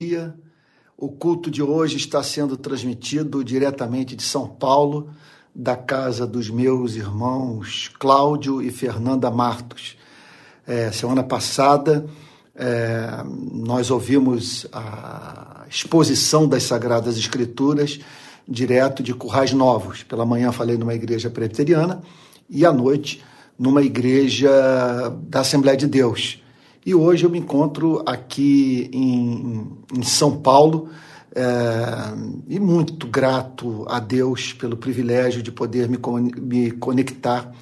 dia. O culto de hoje está sendo transmitido diretamente de São Paulo, da casa dos meus irmãos Cláudio e Fernanda Martos. É, semana passada, é, nós ouvimos a exposição das Sagradas Escrituras direto de Currais Novos. Pela manhã falei numa igreja presbiteriana e à noite numa igreja da Assembleia de Deus. E hoje eu me encontro aqui em, em São Paulo é, e muito grato a Deus pelo privilégio de poder me, me conectar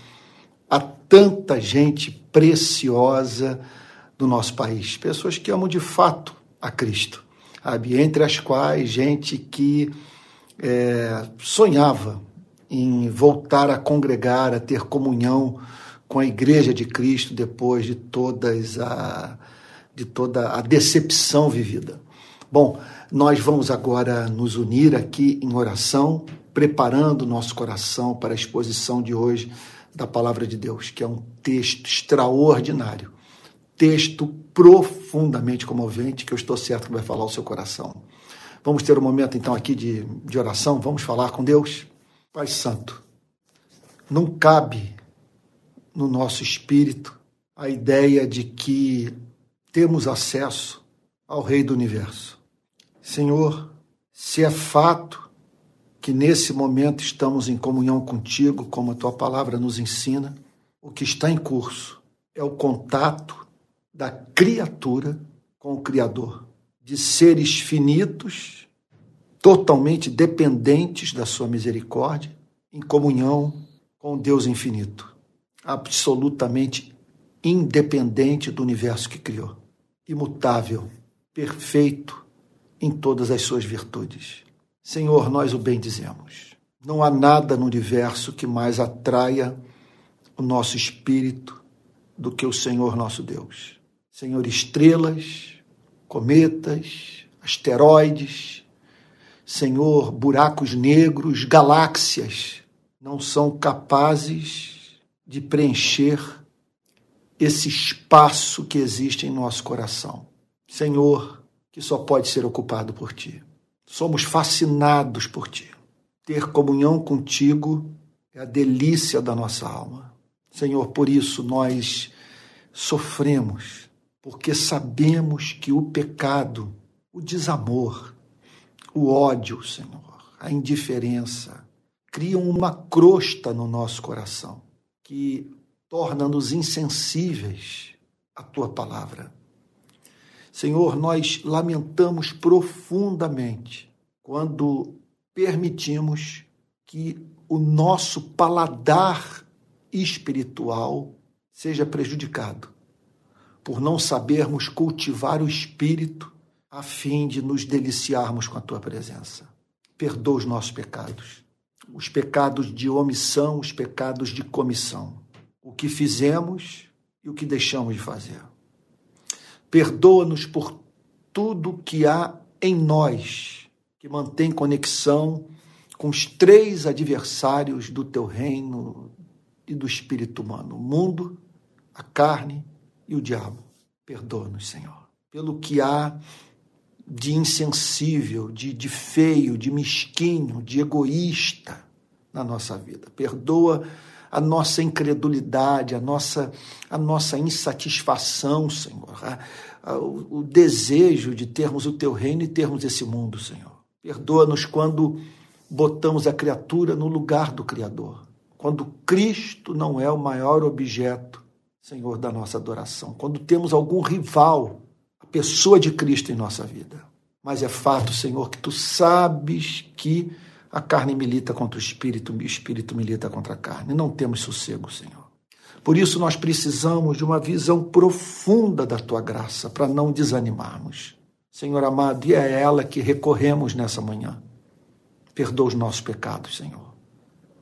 a tanta gente preciosa do nosso país, pessoas que amam de fato a Cristo, sabe? entre as quais gente que é, sonhava em voltar a congregar, a ter comunhão com a Igreja de Cristo depois de todas a, de toda a decepção vivida. Bom, nós vamos agora nos unir aqui em oração, preparando nosso coração para a exposição de hoje da palavra de Deus, que é um texto extraordinário, texto profundamente comovente, que eu estou certo que vai falar o seu coração. Vamos ter um momento então aqui de, de oração, vamos falar com Deus. Pai Santo, não cabe no nosso espírito a ideia de que temos acesso ao Rei do Universo. Senhor, se é fato que nesse momento estamos em comunhão contigo, como a tua palavra nos ensina, o que está em curso é o contato da criatura com o Criador, de seres finitos, totalmente dependentes da sua misericórdia, em comunhão com o Deus infinito absolutamente independente do universo que criou, imutável, perfeito em todas as suas virtudes. Senhor, nós o bendizemos. Não há nada no universo que mais atraia o nosso espírito do que o Senhor nosso Deus. Senhor, estrelas, cometas, asteroides, Senhor, buracos negros, galáxias, não são capazes de preencher esse espaço que existe em nosso coração. Senhor, que só pode ser ocupado por Ti. Somos fascinados por Ti. Ter comunhão contigo é a delícia da nossa alma. Senhor, por isso nós sofremos, porque sabemos que o pecado, o desamor, o ódio, Senhor, a indiferença, criam uma crosta no nosso coração que torna-nos insensíveis à tua palavra. Senhor, nós lamentamos profundamente quando permitimos que o nosso paladar espiritual seja prejudicado por não sabermos cultivar o espírito a fim de nos deliciarmos com a tua presença. Perdoa os nossos pecados os pecados de omissão, os pecados de comissão, o que fizemos e o que deixamos de fazer. Perdoa-nos por tudo que há em nós que mantém conexão com os três adversários do teu reino e do espírito humano: o mundo, a carne e o diabo. Perdoa-nos, Senhor, pelo que há de insensível, de, de feio, de mesquinho, de egoísta na nossa vida. Perdoa a nossa incredulidade, a nossa, a nossa insatisfação, Senhor, a, a, o, o desejo de termos o teu reino e termos esse mundo, Senhor. Perdoa-nos quando botamos a criatura no lugar do Criador, quando Cristo não é o maior objeto, Senhor, da nossa adoração, quando temos algum rival pessoa de Cristo em nossa vida. Mas é fato, Senhor, que tu sabes que a carne milita contra o espírito, o espírito milita contra a carne. Não temos sossego, Senhor. Por isso nós precisamos de uma visão profunda da tua graça para não desanimarmos. Senhor amado, e é ela que recorremos nessa manhã. Perdoa os nossos pecados, Senhor.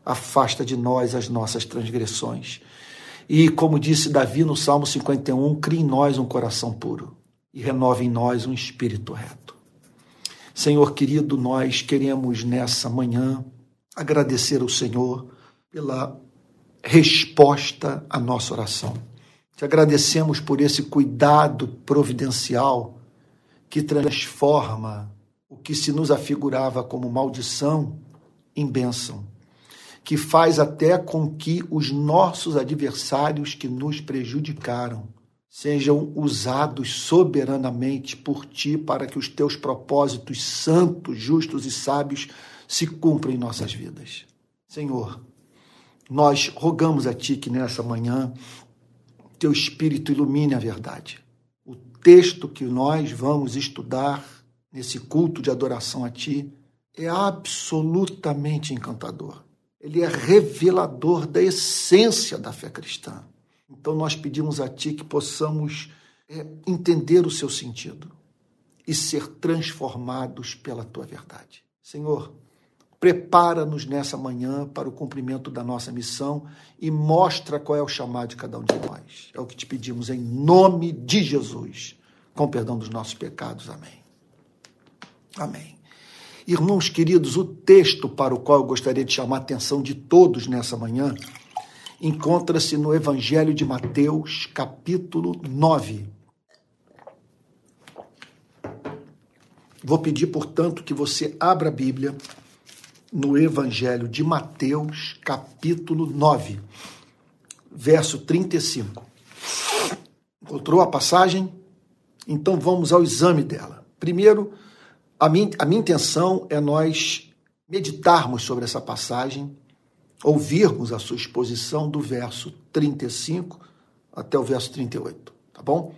Afasta de nós as nossas transgressões. E, como disse Davi no Salmo 51, crie em nós um coração puro e renove em nós um espírito reto. Senhor querido, nós queremos nessa manhã agradecer ao Senhor pela resposta à nossa oração. Te agradecemos por esse cuidado providencial que transforma o que se nos afigurava como maldição em bênção, que faz até com que os nossos adversários que nos prejudicaram sejam usados soberanamente por ti para que os teus propósitos santos, justos e sábios se cumpram em nossas vidas. Senhor, nós rogamos a ti que nessa manhã teu espírito ilumine a verdade. O texto que nós vamos estudar nesse culto de adoração a ti é absolutamente encantador. Ele é revelador da essência da fé cristã. Então nós pedimos a Ti que possamos é, entender o seu sentido e ser transformados pela Tua verdade. Senhor, prepara-nos nessa manhã para o cumprimento da nossa missão e mostra qual é o chamado de cada um de nós. É o que te pedimos em nome de Jesus, com perdão dos nossos pecados. Amém. Amém. Irmãos queridos, o texto para o qual eu gostaria de chamar a atenção de todos nessa manhã encontra-se no Evangelho de Mateus, capítulo 9. Vou pedir, portanto, que você abra a Bíblia no Evangelho de Mateus, capítulo 9, verso 35. Encontrou a passagem? Então vamos ao exame dela. Primeiro, a minha, a minha intenção é nós meditarmos sobre essa passagem ouvirmos a sua exposição do verso 35 até o verso 38, tá bom?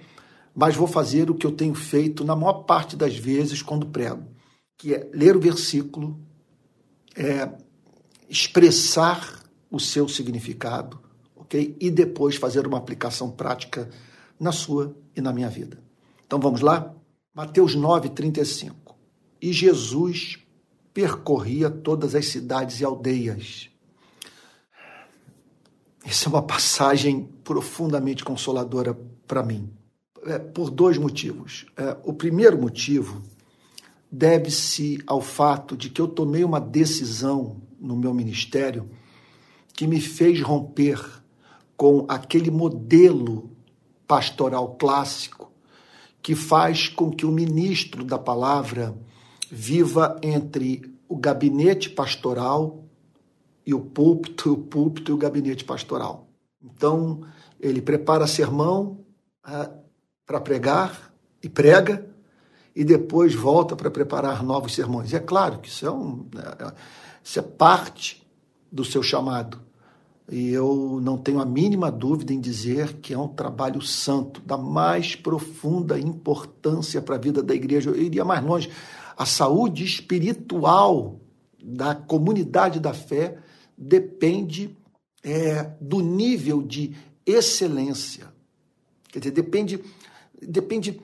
Mas vou fazer o que eu tenho feito na maior parte das vezes quando prego, que é ler o versículo, é, expressar o seu significado, ok? E depois fazer uma aplicação prática na sua e na minha vida. Então vamos lá? Mateus 9, 35. E Jesus percorria todas as cidades e aldeias essa é uma passagem profundamente consoladora para mim, é, por dois motivos. É, o primeiro motivo deve-se ao fato de que eu tomei uma decisão no meu ministério que me fez romper com aquele modelo pastoral clássico que faz com que o ministro da palavra viva entre o gabinete pastoral e o púlpito, o púlpito e o gabinete pastoral. Então, ele prepara sermão ah, para pregar e prega, e depois volta para preparar novos sermões. E é claro que isso é, um, é, isso é parte do seu chamado. E eu não tenho a mínima dúvida em dizer que é um trabalho santo, da mais profunda importância para a vida da igreja. Eu iria mais longe. A saúde espiritual da comunidade da fé depende é, do nível de excelência. Quer dizer, depende, depende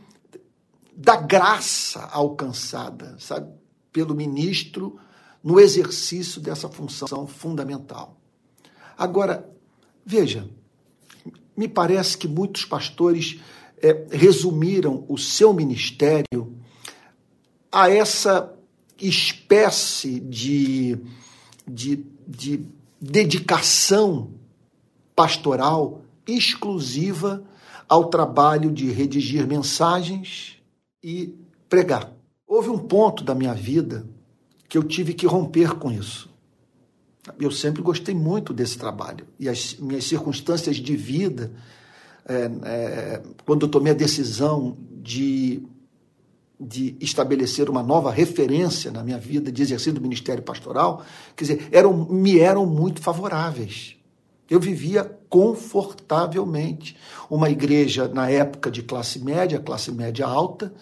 da graça alcançada, sabe, pelo ministro no exercício dessa função fundamental. Agora, veja, me parece que muitos pastores é, resumiram o seu ministério a essa espécie de, de de dedicação pastoral exclusiva ao trabalho de redigir mensagens e pregar. Houve um ponto da minha vida que eu tive que romper com isso. Eu sempre gostei muito desse trabalho e as minhas circunstâncias de vida, é, é, quando eu tomei a decisão de de estabelecer uma nova referência na minha vida de exercício do ministério pastoral, quer dizer, eram, me eram muito favoráveis. Eu vivia confortavelmente. Uma igreja na época de classe média, classe média alta,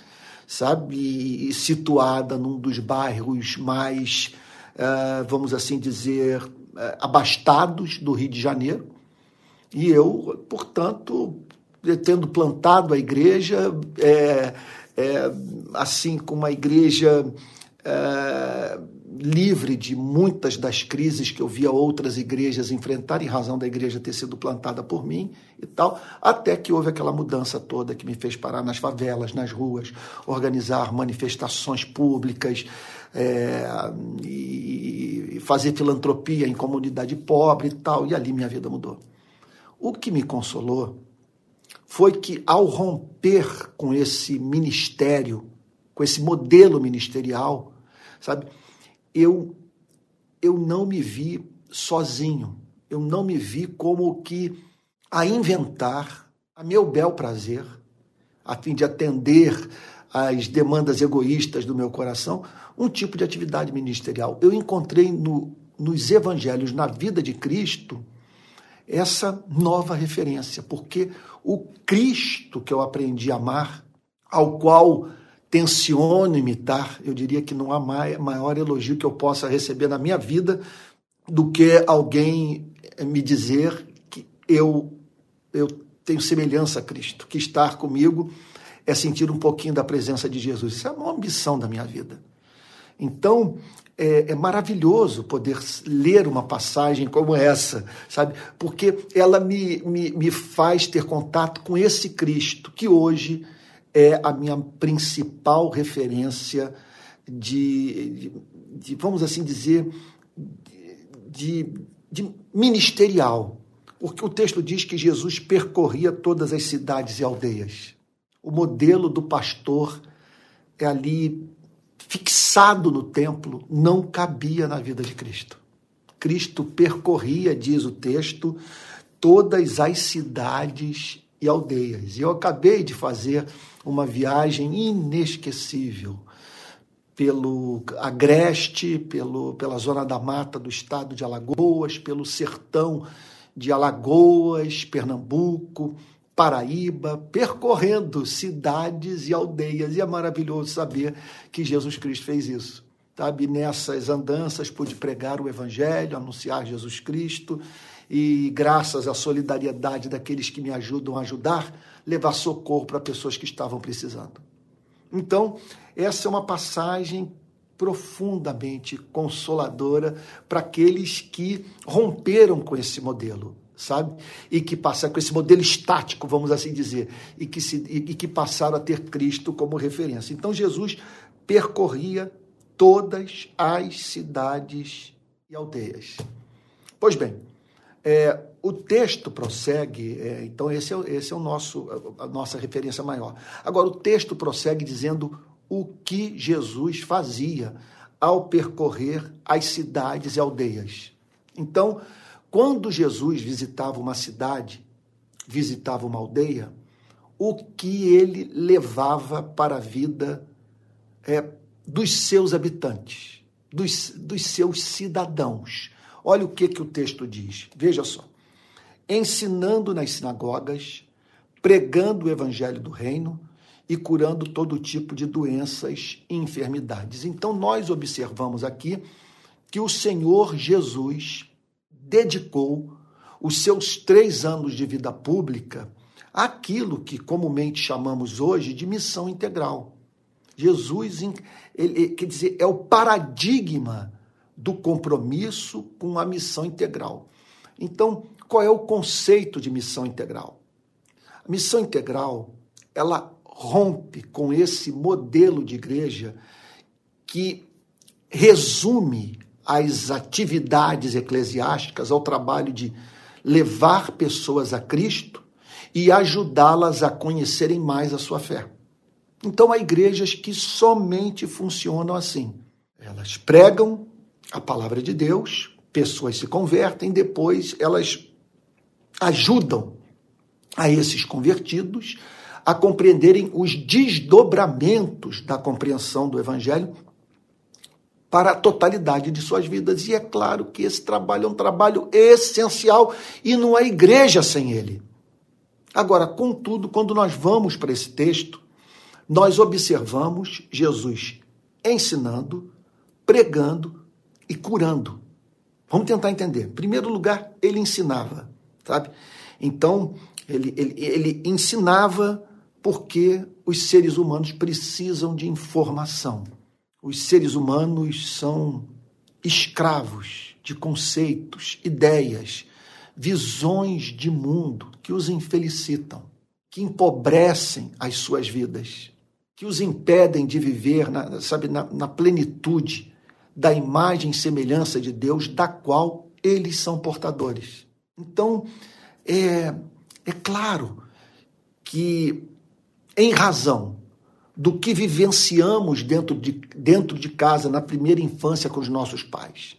sabe, e situada num dos bairros mais, uh, vamos assim dizer, uh, abastados do Rio de Janeiro. E eu, portanto, tendo plantado a igreja, é, é, assim como uma igreja é, livre de muitas das crises que eu via outras igrejas enfrentar, em razão da igreja ter sido plantada por mim e tal, até que houve aquela mudança toda que me fez parar nas favelas, nas ruas, organizar manifestações públicas é, e fazer filantropia em comunidade pobre e tal, e ali minha vida mudou. O que me consolou foi que, ao romper com esse ministério com esse modelo ministerial, sabe? Eu eu não me vi sozinho. Eu não me vi como que a inventar a meu bel prazer, a fim de atender às demandas egoístas do meu coração, um tipo de atividade ministerial. Eu encontrei no, nos evangelhos, na vida de Cristo, essa nova referência, porque o Cristo que eu aprendi a amar, ao qual tenciono imitar, eu diria que não há maior elogio que eu possa receber na minha vida do que alguém me dizer que eu, eu tenho semelhança a Cristo, que estar comigo é sentir um pouquinho da presença de Jesus. Isso é uma ambição da minha vida. Então, é, é, maravilhoso poder ler uma passagem como essa, sabe? Porque ela me, me, me faz ter contato com esse Cristo que hoje é a minha principal referência de, de, de vamos assim dizer, de, de ministerial. Porque o texto diz que Jesus percorria todas as cidades e aldeias. O modelo do pastor é ali fixado no templo, não cabia na vida de Cristo. Cristo percorria, diz o texto, todas as cidades e aldeias. E eu acabei de fazer uma viagem inesquecível pelo Agreste, pelo, pela zona da mata do estado de Alagoas, pelo sertão de Alagoas, Pernambuco, Paraíba, percorrendo cidades e aldeias. E é maravilhoso saber que Jesus Cristo fez isso. Sabe, nessas andanças pude pregar o Evangelho, anunciar Jesus Cristo e, graças à solidariedade daqueles que me ajudam a ajudar, levar socorro para pessoas que estavam precisando. Então, essa é uma passagem profundamente consoladora para aqueles que romperam com esse modelo sabe? E que passaram com esse modelo estático, vamos assim dizer, e que, se, e que passaram a ter Cristo como referência. Então Jesus percorria todas as cidades e aldeias. Pois bem, é, o texto prossegue, é, então esse é, esse é o nosso, a nossa referência maior. Agora, o texto prossegue dizendo o que Jesus fazia ao percorrer as cidades e aldeias. Então, quando Jesus visitava uma cidade, visitava uma aldeia, o que ele levava para a vida é, dos seus habitantes, dos, dos seus cidadãos. Olha o que, que o texto diz. Veja só. Ensinando nas sinagogas, pregando o evangelho do reino e curando todo tipo de doenças e enfermidades. Então, nós observamos aqui que o Senhor Jesus dedicou os seus três anos de vida pública àquilo que comumente chamamos hoje de missão integral. Jesus, ele, quer dizer, é o paradigma do compromisso com a missão integral. Então, qual é o conceito de missão integral? A missão integral, ela rompe com esse modelo de igreja que resume às atividades eclesiásticas, ao trabalho de levar pessoas a Cristo e ajudá-las a conhecerem mais a sua fé. Então há igrejas que somente funcionam assim. Elas pregam a palavra de Deus, pessoas se convertem, depois elas ajudam a esses convertidos a compreenderem os desdobramentos da compreensão do evangelho para a totalidade de suas vidas. E é claro que esse trabalho é um trabalho essencial e não há igreja sem ele. Agora, contudo, quando nós vamos para esse texto, nós observamos Jesus ensinando, pregando e curando. Vamos tentar entender. Em primeiro lugar, ele ensinava, sabe? Então, ele, ele, ele ensinava porque os seres humanos precisam de informação os seres humanos são escravos de conceitos, ideias, visões de mundo que os infelicitam, que empobrecem as suas vidas, que os impedem de viver, na, sabe, na, na plenitude da imagem e semelhança de Deus, da qual eles são portadores. Então, é, é claro que, em razão do que vivenciamos dentro de, dentro de casa na primeira infância com os nossos pais.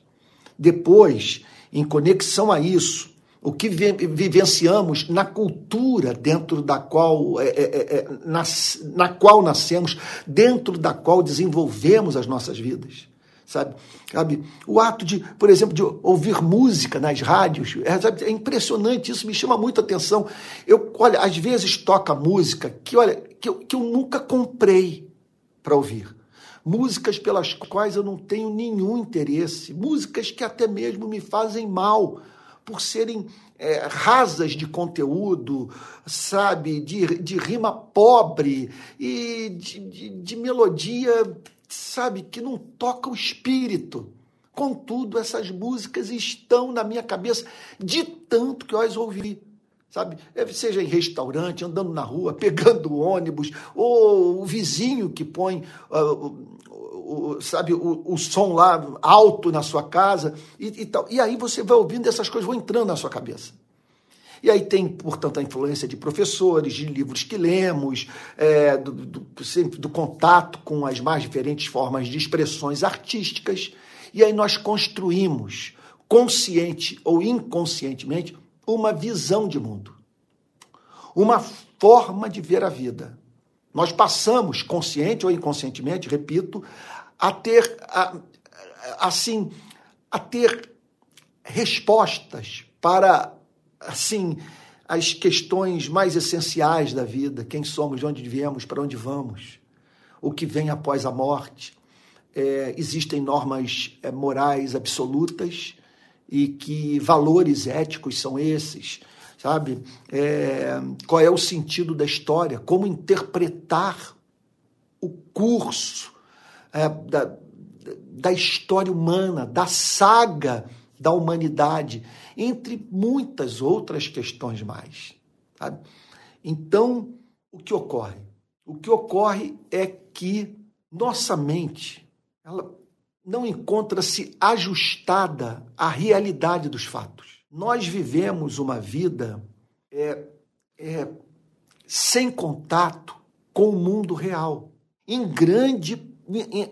Depois, em conexão a isso, o que vivenciamos na cultura dentro da qual, é, é, é, é na, na qual nascemos, dentro da qual desenvolvemos as nossas vidas sabe? sabe? O ato de, por exemplo, de ouvir música nas rádios, é, é impressionante, isso me chama muita atenção. Eu, olha, às vezes toca música que, olha, que eu, que eu nunca comprei para ouvir. Músicas pelas quais eu não tenho nenhum interesse, músicas que até mesmo me fazem mal, por serem é, rasas de conteúdo, sabe, de, de rima pobre e de, de, de melodia sabe, que não toca o espírito. Contudo, essas músicas estão na minha cabeça de tanto que eu as ouvi. Sabe? É, seja em restaurante, andando na rua, pegando ônibus, ou o vizinho que põe uh, o, sabe, o, o, som lá alto na sua casa e, e tal. E aí você vai ouvindo essas coisas, vão entrando na sua cabeça. E aí tem, portanto, a influência de professores, de livros que lemos, é, do, do, sempre do contato com as mais diferentes formas de expressões artísticas. E aí nós construímos, consciente ou inconscientemente, uma visão de mundo, uma forma de ver a vida. Nós passamos, consciente ou inconscientemente, repito, a ter, a, assim, a ter respostas para assim, as questões mais essenciais da vida: quem somos, de onde viemos, para onde vamos, o que vem após a morte. É, existem normas é, morais absolutas e que valores éticos são esses, sabe? É, qual é o sentido da história? Como interpretar o curso é, da, da história humana, da saga da humanidade entre muitas outras questões mais. Sabe? Então, o que ocorre? O que ocorre é que nossa mente ela não encontra-se ajustada à realidade dos fatos. Nós vivemos uma vida é, é, sem contato com o mundo real. Em grande, em, em,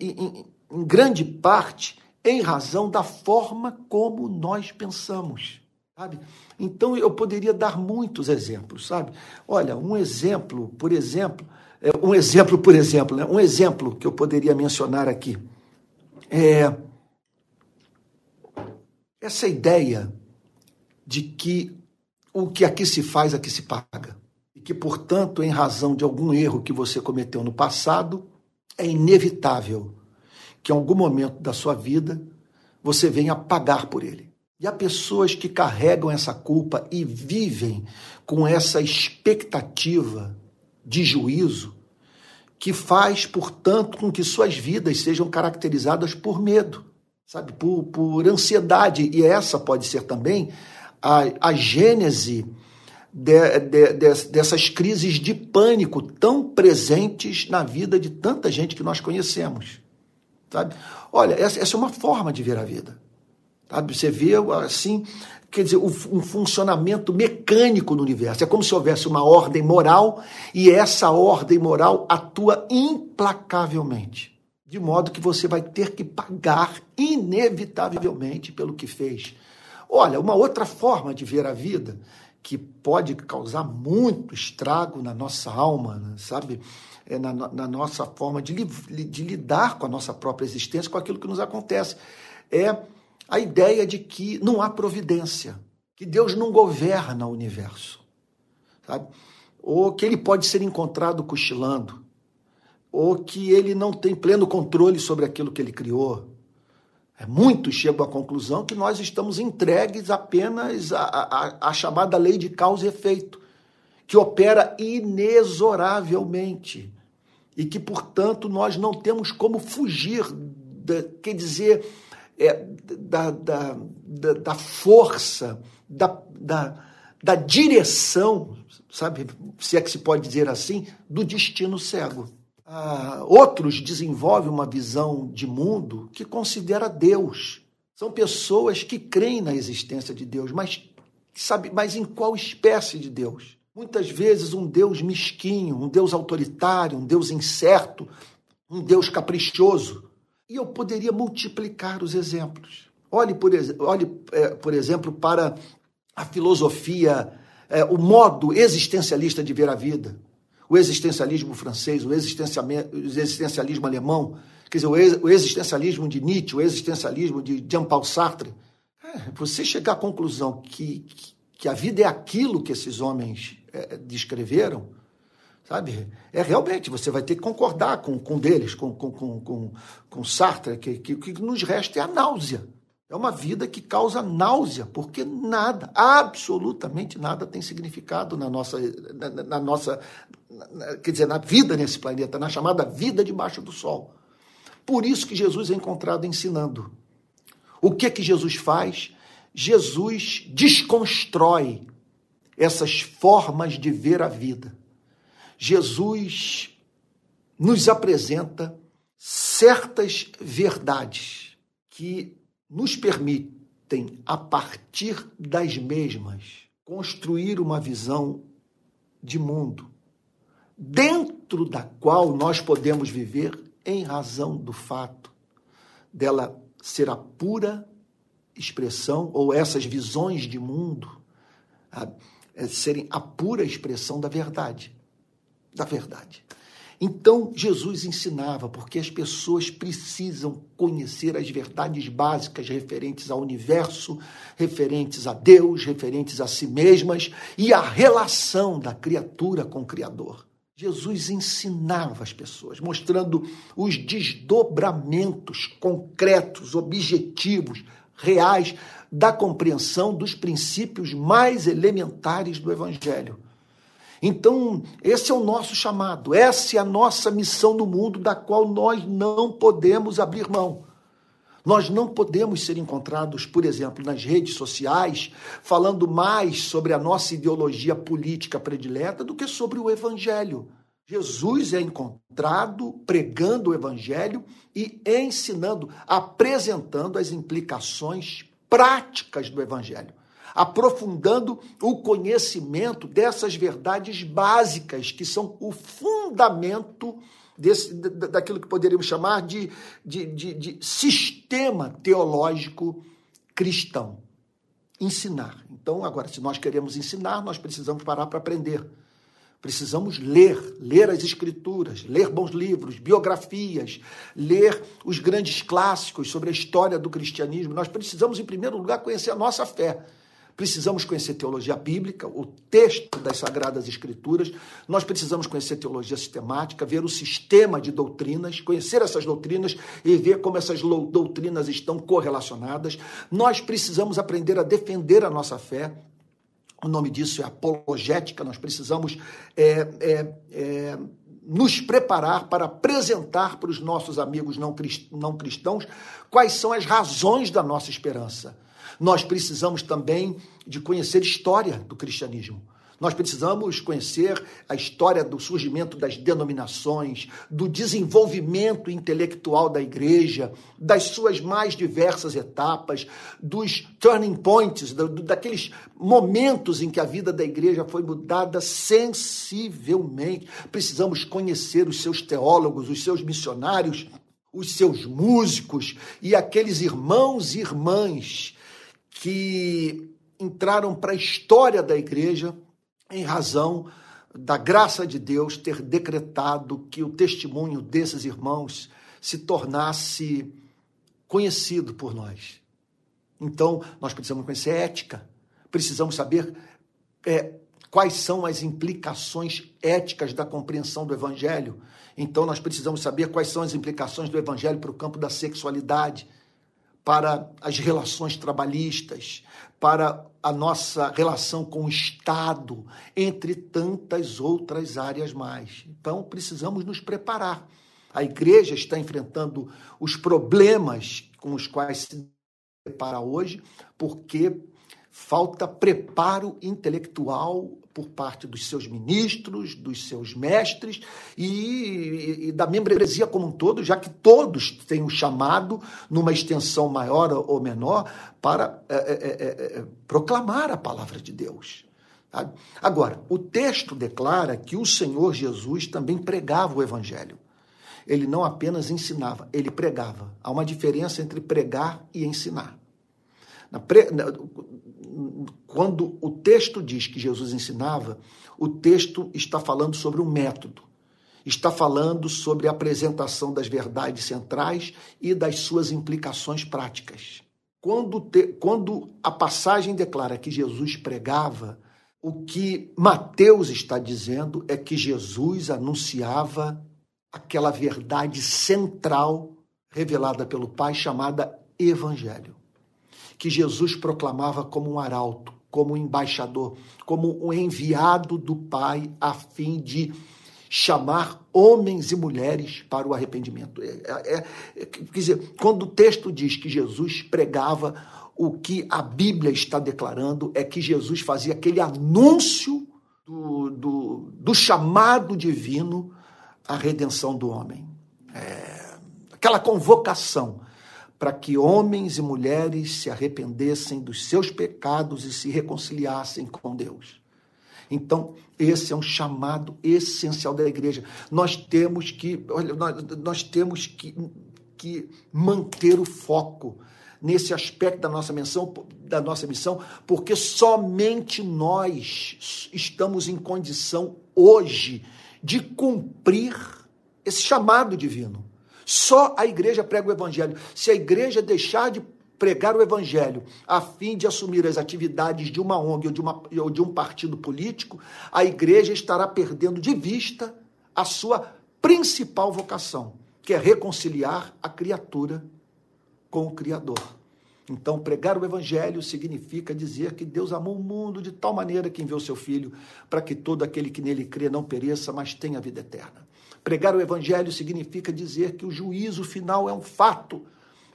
em, em grande parte, em razão da forma como nós pensamos. Sabe? Então eu poderia dar muitos exemplos, sabe? Olha, um exemplo, por exemplo, é, um exemplo, por exemplo, né? um exemplo que eu poderia mencionar aqui é essa ideia de que o que aqui se faz, aqui se paga. E que, portanto, em razão de algum erro que você cometeu no passado, é inevitável que em algum momento da sua vida você venha pagar por ele. E há pessoas que carregam essa culpa e vivem com essa expectativa de juízo que faz, portanto, com que suas vidas sejam caracterizadas por medo, sabe, por, por ansiedade. E essa pode ser também a, a gênese de, de, de, dessas crises de pânico tão presentes na vida de tanta gente que nós conhecemos. Sabe? Olha, essa, essa é uma forma de ver a vida. Sabe? Você vê assim, quer dizer, um funcionamento mecânico no universo. É como se houvesse uma ordem moral e essa ordem moral atua implacavelmente. De modo que você vai ter que pagar inevitavelmente pelo que fez. Olha, uma outra forma de ver a vida que pode causar muito estrago na nossa alma, sabe? É, na, na, nossa forma de, de lidar com a nossa própria existência, com aquilo que nos acontece. É a ideia de que não há providência, que Deus não governa o universo, sabe? Ou que ele pode ser encontrado cochilando, ou que ele não tem pleno controle sobre aquilo que ele criou. É, muitos chegam à conclusão que nós estamos entregues apenas à, à, à chamada lei de causa e efeito, que opera inexoravelmente e que, portanto, nós não temos como fugir, da, quer dizer, é, da, da, da, da, força, da, da, da direção, sabe, se é que se pode dizer assim, do destino cego. Ah, outros desenvolvem uma visão de mundo que considera Deus. São pessoas que creem na existência de Deus, mas sabe, mas em qual espécie de Deus? Muitas vezes um Deus mesquinho, um Deus autoritário, um Deus incerto, um Deus caprichoso. E eu poderia multiplicar os exemplos. Olhe, por, olhe, é, por exemplo, para a filosofia, é, o modo existencialista de ver a vida. O existencialismo francês, o existencialismo alemão, quer dizer, o existencialismo de Nietzsche, o existencialismo de Jean-Paul Sartre. É, você chegar à conclusão que, que, que, a vida é aquilo que esses homens é, descreveram, sabe? É realmente, você vai ter que concordar com, com deles, com, com, com, com Sartre, que, que, que nos resta é a náusea. É uma vida que causa náusea, porque nada, absolutamente nada tem significado na nossa, na, na nossa, na, quer dizer, na vida nesse planeta, na chamada vida debaixo do sol. Por isso que Jesus é encontrado ensinando. O que que Jesus faz? Jesus desconstrói essas formas de ver a vida. Jesus nos apresenta certas verdades que nos permitem, a partir das mesmas, construir uma visão de mundo, dentro da qual nós podemos viver em razão do fato dela ser a pura expressão, ou essas visões de mundo a, é, serem a pura expressão da verdade. Da verdade. Então, Jesus ensinava, porque as pessoas precisam conhecer as verdades básicas referentes ao universo, referentes a Deus, referentes a si mesmas e a relação da criatura com o Criador. Jesus ensinava as pessoas, mostrando os desdobramentos concretos, objetivos, reais da compreensão dos princípios mais elementares do Evangelho. Então, esse é o nosso chamado, essa é a nossa missão no mundo, da qual nós não podemos abrir mão. Nós não podemos ser encontrados, por exemplo, nas redes sociais, falando mais sobre a nossa ideologia política predileta do que sobre o Evangelho. Jesus é encontrado pregando o Evangelho e ensinando, apresentando as implicações práticas do Evangelho aprofundando o conhecimento dessas verdades básicas, que são o fundamento desse, daquilo que poderíamos chamar de, de, de, de sistema teológico cristão. Ensinar. Então, agora, se nós queremos ensinar, nós precisamos parar para aprender. Precisamos ler, ler as escrituras, ler bons livros, biografias, ler os grandes clássicos sobre a história do cristianismo. Nós precisamos, em primeiro lugar, conhecer a nossa fé. Precisamos conhecer teologia bíblica, o texto das Sagradas Escrituras. Nós precisamos conhecer teologia sistemática, ver o sistema de doutrinas, conhecer essas doutrinas e ver como essas doutrinas estão correlacionadas. Nós precisamos aprender a defender a nossa fé. O nome disso é apologética. Nós precisamos é, é, é, nos preparar para apresentar para os nossos amigos não cristãos quais são as razões da nossa esperança nós precisamos também de conhecer história do cristianismo. Nós precisamos conhecer a história do surgimento das denominações, do desenvolvimento intelectual da igreja, das suas mais diversas etapas, dos turning points, daqueles momentos em que a vida da igreja foi mudada sensivelmente. Precisamos conhecer os seus teólogos, os seus missionários, os seus músicos e aqueles irmãos e irmãs que entraram para a história da igreja em razão da graça de Deus ter decretado que o testemunho desses irmãos se tornasse conhecido por nós. Então, nós precisamos conhecer ética, precisamos saber é, quais são as implicações éticas da compreensão do Evangelho. Então, nós precisamos saber quais são as implicações do Evangelho para o campo da sexualidade para as relações trabalhistas, para a nossa relação com o Estado, entre tantas outras áreas mais. Então, precisamos nos preparar. A igreja está enfrentando os problemas com os quais se depara hoje, porque falta preparo intelectual por parte dos seus ministros, dos seus mestres e, e, da membresia como um todo, já que todos têm o chamado, numa extensão maior ou menor, para é é, é, é, é, proclamar a palavra de Deus. Sabe? Agora, o texto declara que o Senhor Jesus também pregava o evangelho. Ele não apenas ensinava, ele pregava. Há uma diferença entre pregar e ensinar. Pre... Quando o texto diz que Jesus ensinava, o texto está falando sobre um método, está falando sobre a apresentação das verdades centrais e das suas implicações práticas. Quando, te... Quando a passagem declara que Jesus pregava, o que Mateus está dizendo é que Jesus anunciava aquela verdade central revelada pelo Pai chamada Evangelho, que Jesus proclamava como um arauto, como um embaixador, como um enviado do Pai a fim de chamar homens e mulheres para o arrependimento. É, é, é, quer dizer, quando o texto diz que Jesus pregava o que a Bíblia está declarando é que Jesus fazia aquele anúncio do, do, do chamado divino à redenção do homem. É, aquela convocação para que homens e mulheres se arrependessem dos seus pecados e se reconciliassem com Deus. Então, esse é um chamado essencial da igreja. Nós temos que, olha, nós, nós temos que, que manter o foco nesse aspecto da nossa missão, da nossa missão, porque somente nós estamos em condição hoje de cumprir esse chamado divino. Só a igreja prega o evangelho. Se a igreja deixar de pregar o evangelho a fim de assumir as atividades de uma ONG ou de, uma, ou de um partido político, a igreja estará perdendo de vista a sua principal vocação, que é reconciliar a criatura com o Criador. Então, pregar o Evangelho significa dizer que Deus amou o mundo de tal maneira que enviou seu Filho para que todo aquele que nele crê não pereça, mas tenha vida eterna. Pregar o Evangelho significa dizer que o juízo final é um fato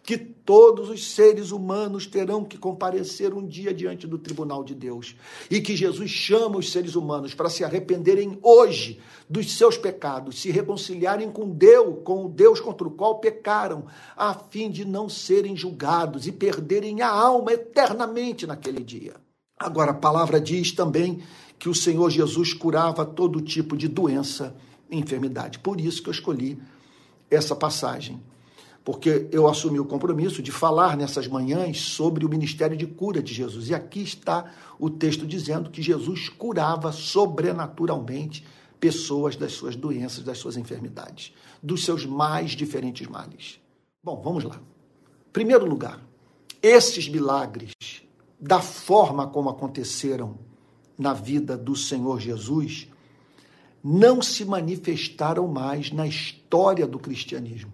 que todos os seres humanos terão que comparecer um dia diante do tribunal de Deus. E que Jesus chama os seres humanos para se arrependerem hoje dos seus pecados, se reconciliarem com Deus, com o Deus contra o qual pecaram, a fim de não serem julgados e perderem a alma eternamente naquele dia. Agora, a palavra diz também que o Senhor Jesus curava todo tipo de doença enfermidade. Por isso que eu escolhi essa passagem porque eu assumi o compromisso de falar nessas manhãs sobre o ministério de cura de Jesus. E aqui está o texto dizendo que Jesus curava sobrenaturalmente pessoas das suas doenças, das suas enfermidades, dos seus mais diferentes males. Bom, vamos lá. Primeiro lugar, esses milagres, da forma como aconteceram na vida do Senhor Jesus, não se manifestaram mais na história do cristianismo.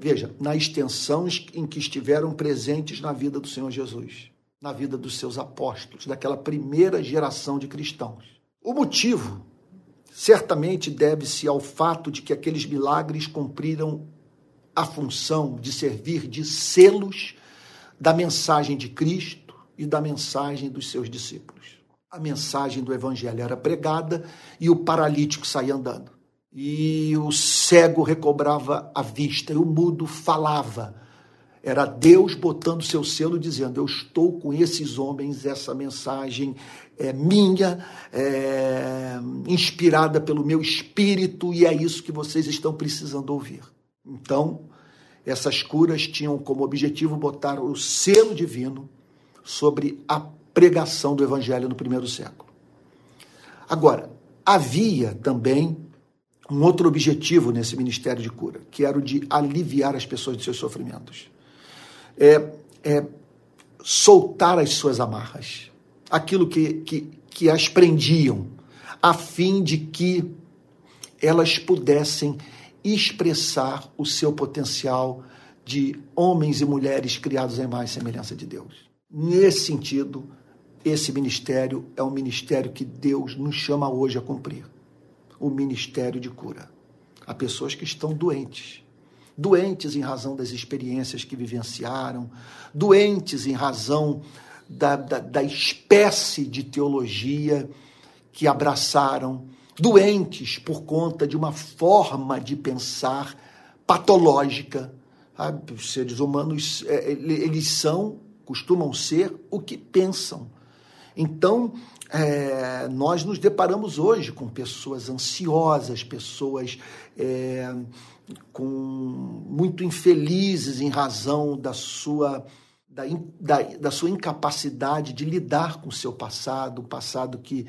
Veja, na extensão em que estiveram presentes na vida do Senhor Jesus, na vida dos seus apóstolos, daquela primeira geração de cristãos. O motivo certamente deve-se ao fato de que aqueles milagres cumpriram a função de servir de selos da mensagem de Cristo e da mensagem dos seus discípulos. A mensagem do evangelho era pregada e o paralítico saía andando e o cego recobrava a vista, e o mudo falava. Era Deus botando seu selo, dizendo: Eu estou com esses homens, essa mensagem é minha, é, inspirada pelo meu espírito, e é isso que vocês estão precisando ouvir. Então, essas curas tinham como objetivo botar o selo divino sobre a pregação do evangelho no primeiro século. Agora, havia também um outro objetivo nesse ministério de cura, que era o de aliviar as pessoas de seus sofrimentos. É, é soltar as suas amarras, aquilo que, que, que as prendiam, a fim de que elas pudessem expressar o seu potencial de homens e mulheres criados em mais semelhança de Deus. Nesse sentido, esse ministério é um ministério que Deus nos chama hoje a cumprir o ministério de cura a pessoas que estão doentes. Doentes em razão das experiências que vivenciaram, doentes em razão da, da, da espécie de teologia que abraçaram, doentes por conta de uma forma de pensar patológica. Sabe? Os seres humanos, é, eles são, costumam ser o que pensam. Então, é, nós nos deparamos hoje com pessoas ansiosas, pessoas é, com muito infelizes em razão da sua da, da, da sua incapacidade de lidar com o seu passado, um passado que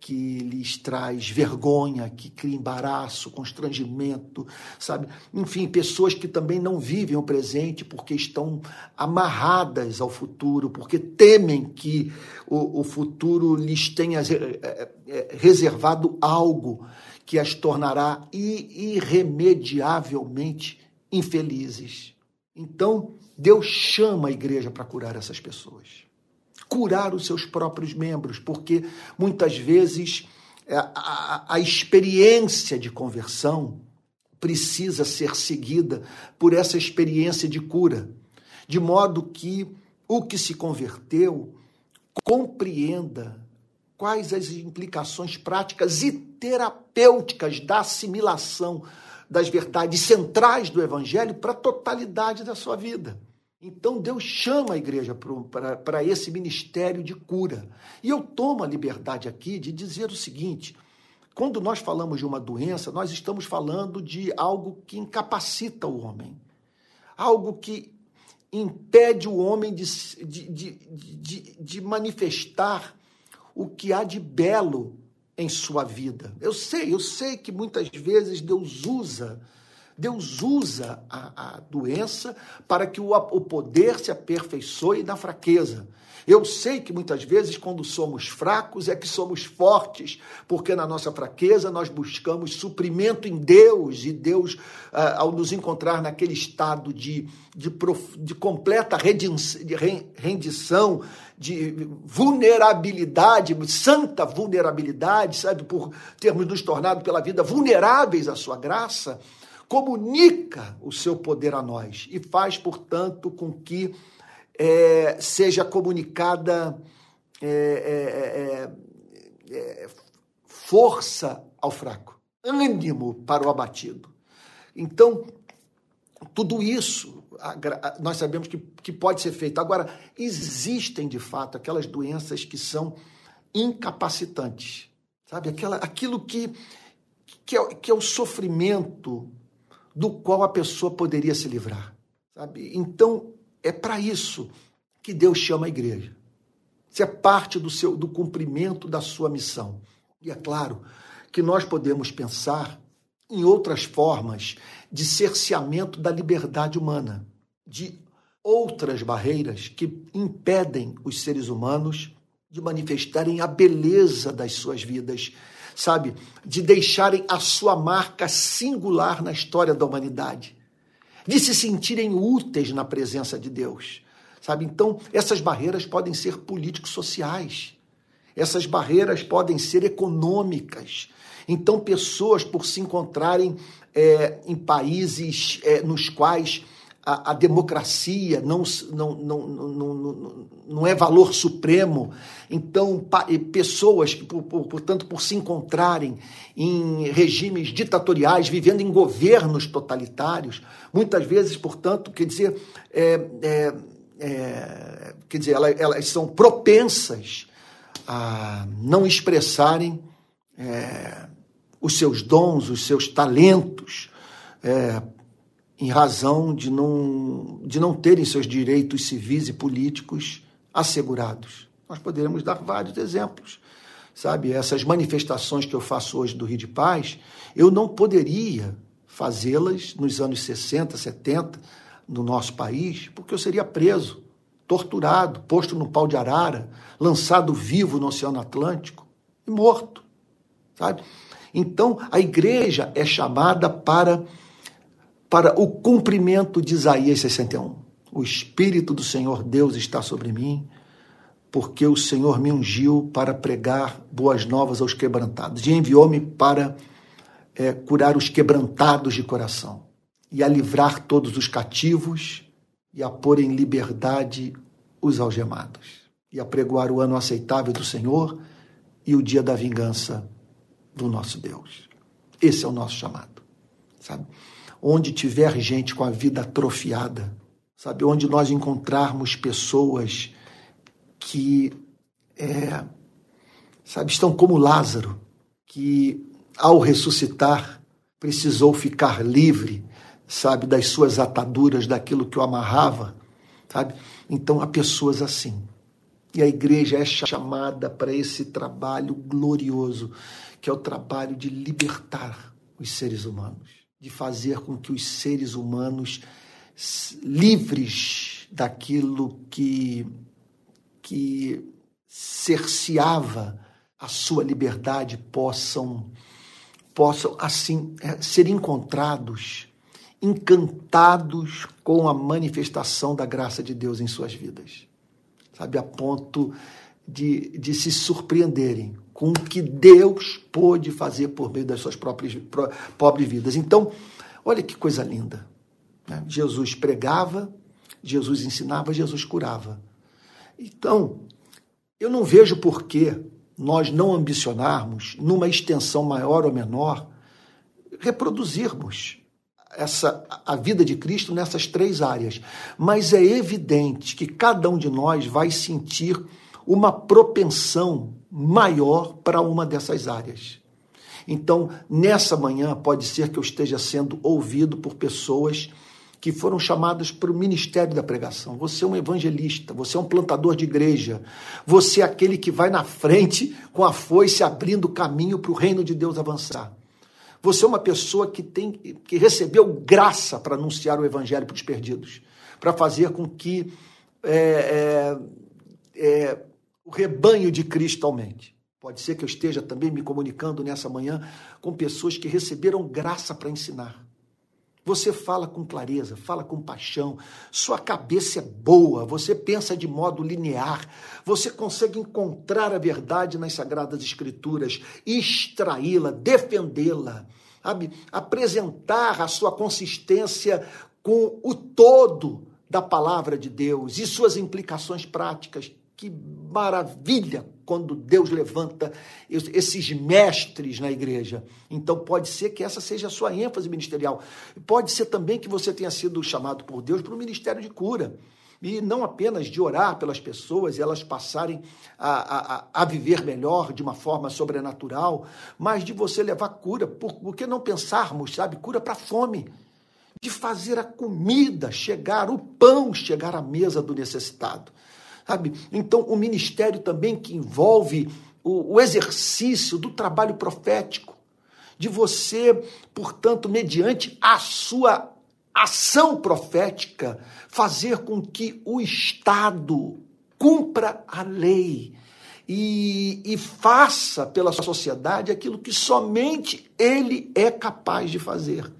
que lhes traz vergonha, que cria embaraço, constrangimento, sabe? Enfim, pessoas que também não vivem o presente porque estão amarradas ao futuro, porque temem que o, o futuro lhes tenha é, é, reservado algo que as tornará irremediavelmente infelizes. Então, Deus chama a igreja para curar essas pessoas curar os seus próprios membros, porque muitas vezes é, a, a, a experiência de conversão precisa ser seguida por essa experiência de cura, de modo que o que se converteu compreenda quais as implicações práticas e terapêuticas da assimilação das verdades centrais do Evangelho para a totalidade da sua vida. Então Deus chama a igreja para esse ministério de cura. E eu tomo a liberdade aqui de dizer o seguinte: quando nós falamos de uma doença, nós estamos falando de algo que incapacita o homem, algo que impede o homem de, de, de, de, manifestar o que há de belo em sua vida. Eu sei, eu sei que muitas vezes Deus usa Deus usa a, a doença para que o, o poder se aperfeiçoe na fraqueza. Eu sei que muitas vezes, quando somos fracos, é que somos fortes, porque na nossa fraqueza nós buscamos suprimento em Deus, e Deus, ah, ao nos encontrar naquele estado de, de, de completa rendição, de vulnerabilidade, santa vulnerabilidade, sabe, por termos nos tornado pela vida vulneráveis à sua graça, comunica o seu poder a nós e faz, portanto, com que é, seja comunicada é é, é, é, força ao fraco, ânimo para o abatido. Então, tudo isso nós sabemos que, que pode ser feito. Agora, existem de fato aquelas doenças que são incapacitantes, sabe? Aquela, aquilo que, que, é, que é o sofrimento do qual a pessoa poderia se livrar. Sabe? Então, é para isso que Deus chama a igreja. Isso é parte do, seu, do cumprimento da sua missão. E é claro que nós podemos pensar em outras formas de cerceamento da liberdade humana, de outras barreiras que impedem os seres humanos de manifestarem a beleza das suas vidas sabe, de deixarem a sua marca singular na história da humanidade, de se sentirem úteis na presença de Deus, sabe? Então, essas barreiras podem ser político-sociais, essas barreiras podem ser econômicas. Então, pessoas, por se encontrarem é, em países é, nos quais a, a democracia não, não, não, não, não é valor supremo. Então, pessoas que, por, por, portanto, por se encontrarem em regimes ditatoriais, vivendo em governos totalitários, muitas vezes, portanto, quer dizer, é, é, é, quer dizer elas, elas, são propensas a não expressarem é, os seus dons, os seus talentos, é, em razão de não, de não terem seus direitos civis e políticos assegurados. Nós poderíamos dar vários exemplos. Sabe, essas manifestações que eu faço hoje do Rio de Paz, eu não poderia fazê-las nos anos 60, 70 no nosso país, porque eu seria preso, torturado, posto no pau de arara, lançado vivo no Oceano Atlântico e morto, sabe? Então, a igreja é chamada para para o cumprimento de Isaías 61. O Espírito do Senhor Deus está sobre mim, porque o Senhor me ungiu para pregar boas novas aos quebrantados e enviou-me para é, curar os quebrantados de coração e a livrar todos os cativos e a pôr em liberdade os algemados e a pregoar o ano aceitável do Senhor e o dia da vingança do nosso Deus. Esse é o nosso chamado, sabe? Onde tiver gente com a vida atrofiada, sabe? Onde nós encontrarmos pessoas que é, sabe, estão como Lázaro, que ao ressuscitar precisou ficar livre, sabe, das suas ataduras, daquilo que o amarrava, sabe? Então há pessoas assim. E a igreja é chamada para esse trabalho glorioso, que é o trabalho de libertar os seres humanos, de fazer com que os seres humanos livres daquilo que que cerceava a sua liberdade possam possam assim é, ser encontrados encantados com a manifestação da graça de Deus em suas vidas. Sabe, a ponto de, de se surpreenderem com o que Deus pôde fazer por meio das suas próprias pobres vidas. Então, olha que coisa linda. Né? Jesus pregava, Jesus ensinava, Jesus curava. Então, eu não vejo por que nós não ambicionarmos, numa extensão maior ou menor, reproduzirmos essa a vida de Cristo nessas três áreas. Mas é evidente que cada um de nós vai sentir uma propensão maior para uma dessas áreas. Então, nessa manhã, pode ser que eu esteja sendo ouvido por pessoas que foram chamadas para o ministério da pregação. Você é um evangelista, você é um plantador de igreja, você é aquele que vai na frente com a foice abrindo caminho para o reino de Deus avançar. Você é uma pessoa que tem que recebeu graça para anunciar o evangelho para os perdidos, para fazer com que é, é, é, o rebanho de Cristo aumente. Pode ser que eu esteja também me comunicando nessa manhã com pessoas que receberam graça para ensinar. Você fala com clareza, fala com paixão, sua cabeça é boa, você pensa de modo linear, você consegue encontrar a verdade nas Sagradas Escrituras, extraí-la, defendê-la, apresentar a sua consistência com o todo da palavra de Deus e suas implicações práticas. Que maravilha quando Deus levanta esses mestres na igreja. Então pode ser que essa seja a sua ênfase ministerial. Pode ser também que você tenha sido chamado por Deus para o ministério de cura. E não apenas de orar pelas pessoas e elas passarem a, a, a viver melhor de uma forma sobrenatural, mas de você levar cura. Por, por que não pensarmos, sabe, cura para fome? De fazer a comida chegar, o pão chegar à mesa do necessitado sabe? Então, o ministério também que envolve o, o exercício do trabalho profético, de você, portanto, mediante a sua ação profética, fazer com que o Estado cumpra a lei e, e, faça pela sociedade aquilo que somente ele é capaz de fazer.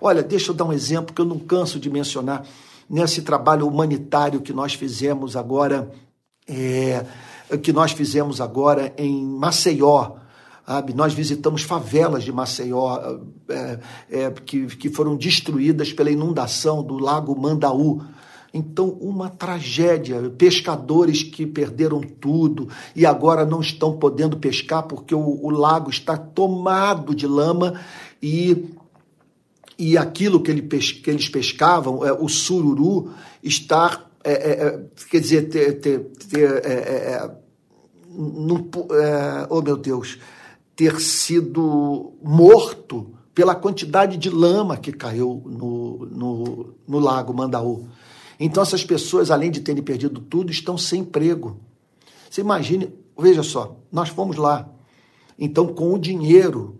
Olha, deixa eu dar um exemplo que eu não canso de mencionar nesse trabalho humanitário que nós fizemos agora, é, que nós fizemos agora em Maceió. Sabe? Nós visitamos favelas de Maceió é, é, que, que foram destruídas pela inundação do lago Mandaú. Então, uma tragédia. Pescadores que perderam tudo e agora não estão podendo pescar porque o, o lago está tomado de lama e e aquilo que, ele, que eles pescavam, é, o sururu, estar, é, é, é quer dizer, ter, ter, ter é, num, oh meu Deus, ter sido morto pela quantidade de lama que caiu no, no, no lago Mandaú. Então essas pessoas, além de terem perdido tudo, estão sem emprego. Você imagine, veja só, nós fomos lá. Então, com o dinheiro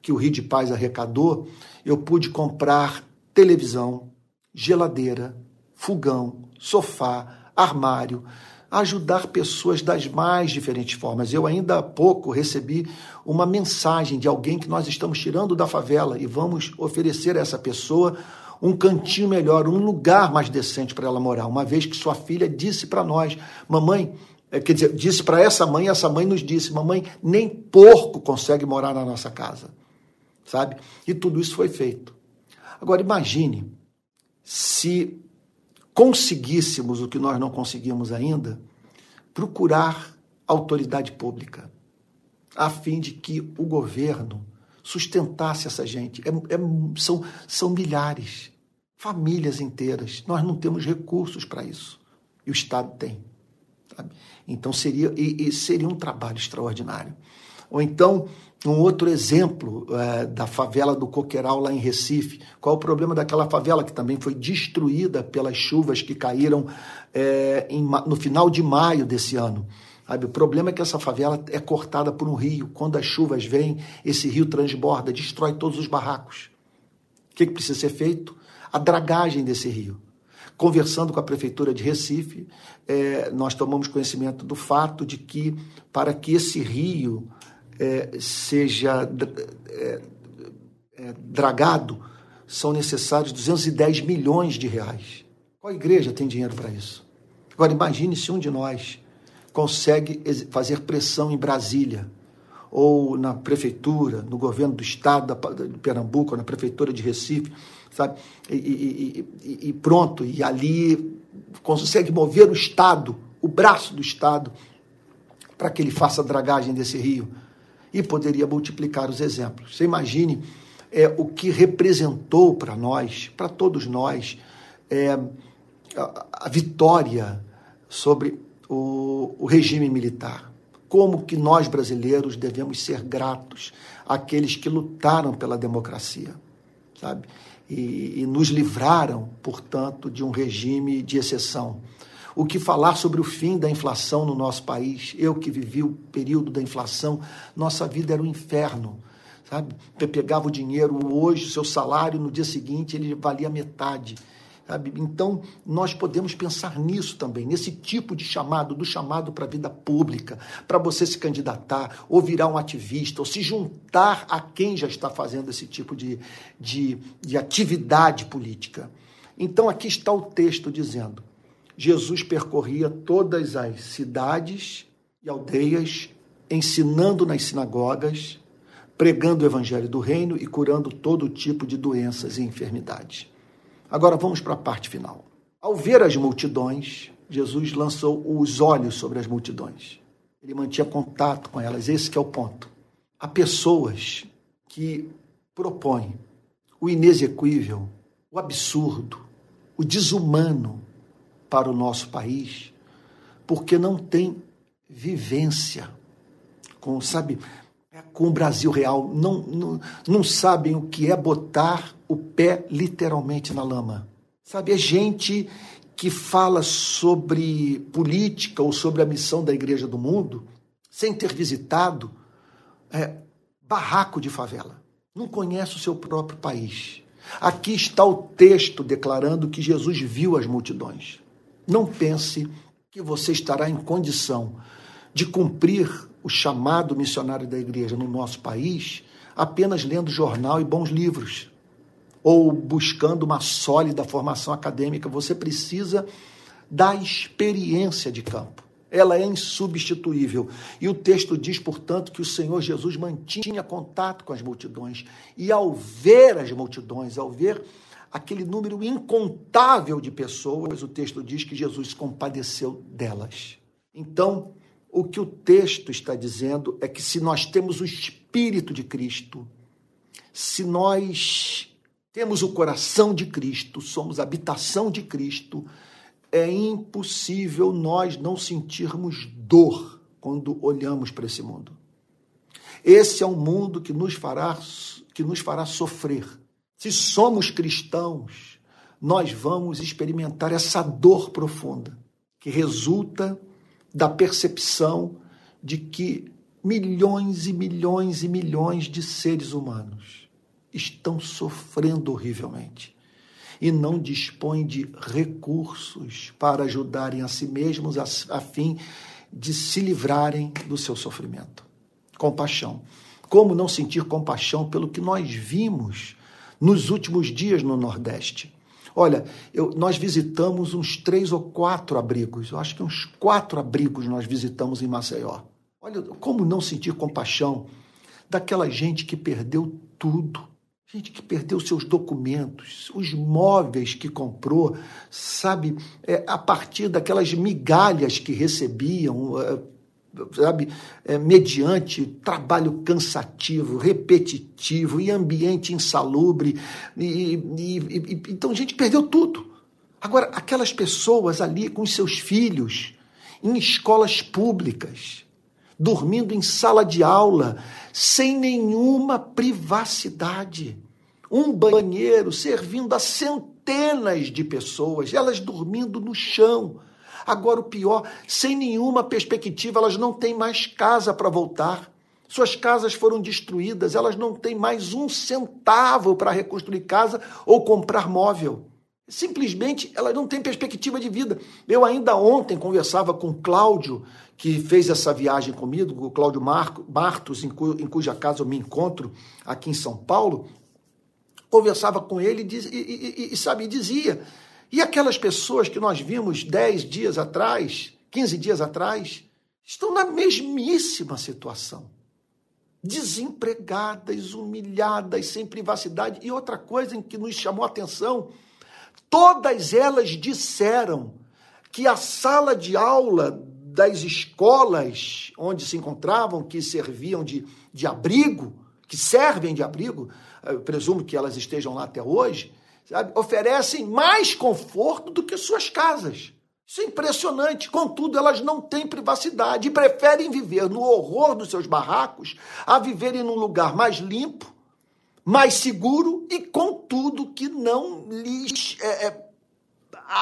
que o Rio de Paz arrecadou, eu pude comprar televisão, geladeira, fogão, sofá, armário, ajudar pessoas das mais diferentes formas. Eu ainda há pouco recebi uma mensagem de alguém que nós estamos tirando da favela e vamos oferecer a essa pessoa um cantinho melhor, um lugar mais decente para ela morar, uma vez que sua filha disse para nós, mamãe, eh, quer dizer, disse para essa mãe, essa mãe nos disse, mamãe, nem porco consegue morar na nossa casa sabe? E tudo isso foi feito. Agora imagine se conseguíssemos o que nós não conseguimos ainda, procurar autoridade pública, a fim de que o governo sustentasse essa gente. É, é, são, são milhares, famílias inteiras. Nós não temos recursos para isso. E o Estado tem. Sabe? Então seria, e, e seria um trabalho extraordinário. Ou então, um outro exemplo é, da favela do Coqueiral, lá em Recife. Qual o problema daquela favela que também foi destruída pelas chuvas que caíram é, em, no final de maio desse ano? Sabe? O problema é que essa favela é cortada por um rio. Quando as chuvas vêm, esse rio transborda, destrói todos os barracos. O que, que precisa ser feito? A dragagem desse rio. Conversando com a Prefeitura de Recife, é, nós tomamos conhecimento do fato de que, para que esse rio é, seja é, é, dragado, são necessários 210 milhões de reais. Qual igreja tem dinheiro para isso? Agora, imagine se um de nós consegue fazer pressão em Brasília, ou na prefeitura, no governo do estado de Pernambuco, ou na prefeitura de Recife, sabe? E, e, e, pronto, e ali consegue mover o Estado, o braço do Estado, para que ele faça a dragagem desse rio. E poderia multiplicar os exemplos. Você imagine é, o que representou para nós, para todos nós, é, a, a vitória sobre o, o regime militar. Como que nós brasileiros devemos ser gratos àqueles que lutaram pela democracia, sabe? E, e nos livraram, portanto, de um regime de exceção. O que falar sobre o fim da inflação no nosso país? Eu que vivi o período da inflação, nossa vida era um inferno sabe? Você pegava o dinheiro hoje, seu salário, no dia seguinte ele valia metade. Sabe? Então, nós podemos pensar nisso também, nesse tipo de chamado, do chamado para a vida pública, para você se candidatar, ou virar um ativista, ou se juntar a quem já está fazendo esse tipo de, de, de atividade política. Então, aqui está o texto dizendo: Jesus percorria todas as cidades e aldeias, ensinando nas sinagogas, pregando o evangelho do reino e curando todo tipo de doenças e enfermidades. Agora vamos para a parte final. Ao ver as multidões, Jesus lançou os olhos sobre as multidões. Ele mantinha contato com elas, esse é o ponto. Há pessoas que propõem o inexequível, o absurdo, o desumano para o nosso país, porque não tem vivência com, sabe, com o Brasil real, não, não, não sabem o que é botar o pé literalmente na lama. Sabe, é gente que fala sobre política ou sobre a missão da igreja do mundo sem ter visitado é, barraco de favela. Não conhece o seu próprio país. Aqui está o texto declarando que Jesus viu as multidões. Não pense que você estará em condição de cumprir o chamado missionário da igreja no nosso país apenas lendo jornal e bons livros ou buscando uma sólida formação acadêmica. Você precisa da experiência de campo. Ela é insubstituível. E o texto diz, portanto, que o Senhor Jesus mantinha contato com as multidões. E ao ver as multidões, ao ver aquele número incontável de pessoas, o texto diz que Jesus compadeceu delas. Então, o que o texto está dizendo é que se nós temos o Espírito de Cristo, se nós temos o coração de Cristo, somos habitação de Cristo, é impossível nós não sentirmos dor quando olhamos para esse mundo. Esse é um mundo que nos fará que nos fará sofrer. Se somos cristãos, nós vamos experimentar essa dor profunda que resulta da percepção de que milhões e milhões e milhões de seres humanos estão sofrendo horrivelmente e não dispõem de recursos para ajudarem a si mesmos a, a fim de se livrarem do seu sofrimento. Compaixão. Como não sentir compaixão pelo que nós vimos nos últimos dias no Nordeste? Olha, eu, nós visitamos uns três ou quatro abrigos. Eu acho que uns quatro abrigos nós visitamos em Maceió. Olha, como não sentir compaixão daquela gente que perdeu tudo. Gente que perdeu seus documentos, os móveis que comprou, sabe, é, a partir daquelas migalhas que recebiam, é, sabe, é, mediante trabalho cansativo, repetitivo e ambiente insalubre. E, e, e, então, gente perdeu tudo. Agora, aquelas pessoas ali com seus filhos, em escolas públicas, dormindo em sala de aula, sem nenhuma privacidade. Um banheiro servindo a centenas de pessoas, elas dormindo no chão. Agora, o pior, sem nenhuma perspectiva, elas não têm mais casa para voltar. Suas casas foram destruídas, elas não têm mais um centavo para reconstruir casa ou comprar móvel. Simplesmente ela não tem perspectiva de vida. Eu ainda ontem conversava com o Cláudio, que fez essa viagem comigo, o Cláudio Martos, em, cu, em, cuja casa eu me encontro aqui em São Paulo. Conversava com ele e, e, e, e sabe, dizia. E aquelas pessoas que nós vimos 10 dias atrás, 15 dias atrás, estão na mesmíssima situação. Desempregadas, humilhadas, sem privacidade. E outra coisa em que nos chamou a atenção Todas elas disseram que a sala de aula das escolas onde se encontravam, que serviam de, de abrigo, que servem de abrigo, presumo que elas estejam lá até hoje, sabe, oferecem mais conforto do que suas casas. Isso é impressionante. Contudo, elas não têm privacidade e preferem viver no horror dos seus barracos a viverem num lugar mais limpo, mais seguro e com tudo que não lhes é, é,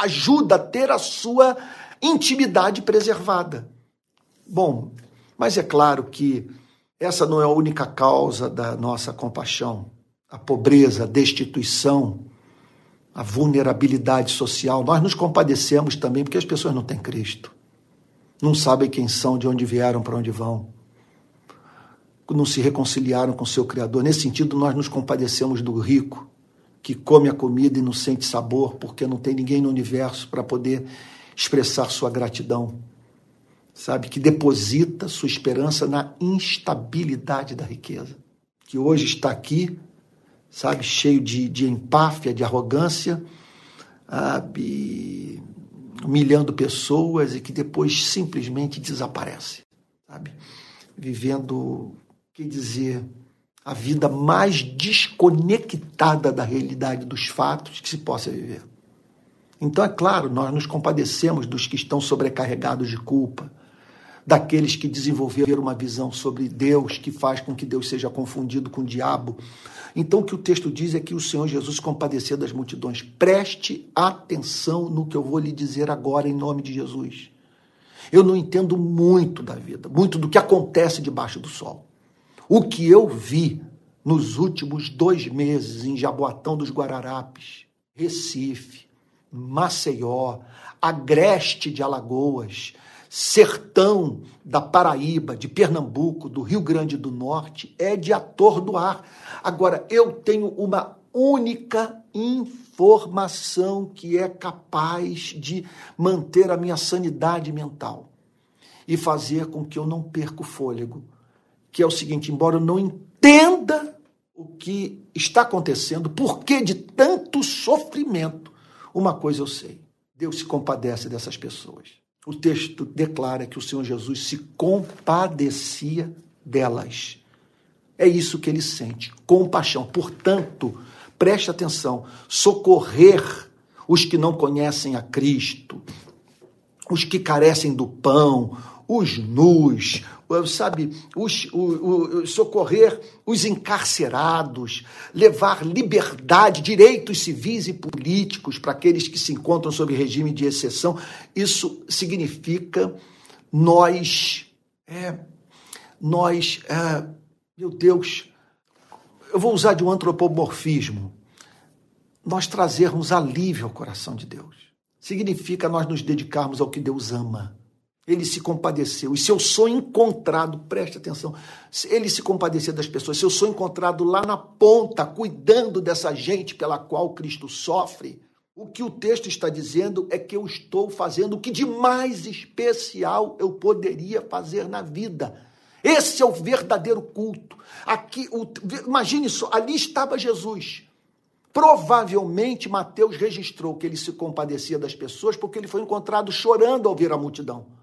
ajuda a ter a sua intimidade preservada. Bom, mas é claro que essa não é a única causa da nossa compaixão. A pobreza, a destituição, a vulnerabilidade social. Nós nos compadecemos também porque as pessoas não têm Cristo. Não sabem quem são, de onde vieram, para onde vão não se reconciliaram com seu Criador. Nesse sentido, nós nos compadecemos do rico, que come a comida e não sente sabor, porque não tem ninguém no universo para poder expressar sua gratidão. Sabe? Que deposita sua esperança na instabilidade da riqueza. Que hoje está aqui, sabe, cheio de, de empáfia, de arrogância, sabe, humilhando pessoas e que depois simplesmente desaparece, sabe? Vivendo quer dizer, a vida mais desconectada da realidade dos fatos que se possa viver. Então, é claro, nós nos compadecemos dos que estão sobrecarregados de culpa, daqueles que desenvolveram uma visão sobre Deus que faz com que Deus seja confundido com o diabo. Então, o que o texto diz é que o Senhor Jesus compadecia das multidões. Preste atenção no que eu vou lhe dizer agora, em nome de Jesus. Eu não entendo muito da vida, muito do que acontece debaixo do sol. O que eu vi nos últimos dois meses em Jaboatão dos Guararapes, Recife, Maceió, Agreste de Alagoas, Sertão da Paraíba, de Pernambuco, do Rio Grande do Norte, é de atordoar. Agora, eu tenho uma única informação que é capaz de manter a minha sanidade mental e fazer com que eu não perca o fôlego que é o seguinte: embora eu não entenda o que está acontecendo, por que de tanto sofrimento, uma coisa eu sei: Deus se compadece dessas pessoas. O texto declara que o Senhor Jesus se compadecia delas. É isso que ele sente, compaixão. Portanto, preste atenção: socorrer os que não conhecem a Cristo, os que carecem do pão, os nus, sabe, os, o, o, socorrer os encarcerados, levar liberdade, direitos civis e políticos para aqueles que se encontram sob regime de exceção. Isso significa nós, é, nós, é, meu Deus, eu vou usar de um antropomorfismo, nós trazermos alívio ao coração de Deus. Significa nós nos dedicarmos ao que Deus ama ele se compadeceu. E se eu sou encontrado, preste atenção, ele se compadecer das pessoas, se eu sou encontrado lá na ponta, cuidando dessa gente pela qual Cristo sofre, o que o texto está dizendo é que eu estou fazendo o que de mais especial eu poderia fazer na vida. Esse é o verdadeiro culto. Aqui, o, imagine só, ali estava Jesus. Provavelmente Mateus registrou que ele se compadecia das pessoas porque ele foi encontrado chorando ao ver a multidão.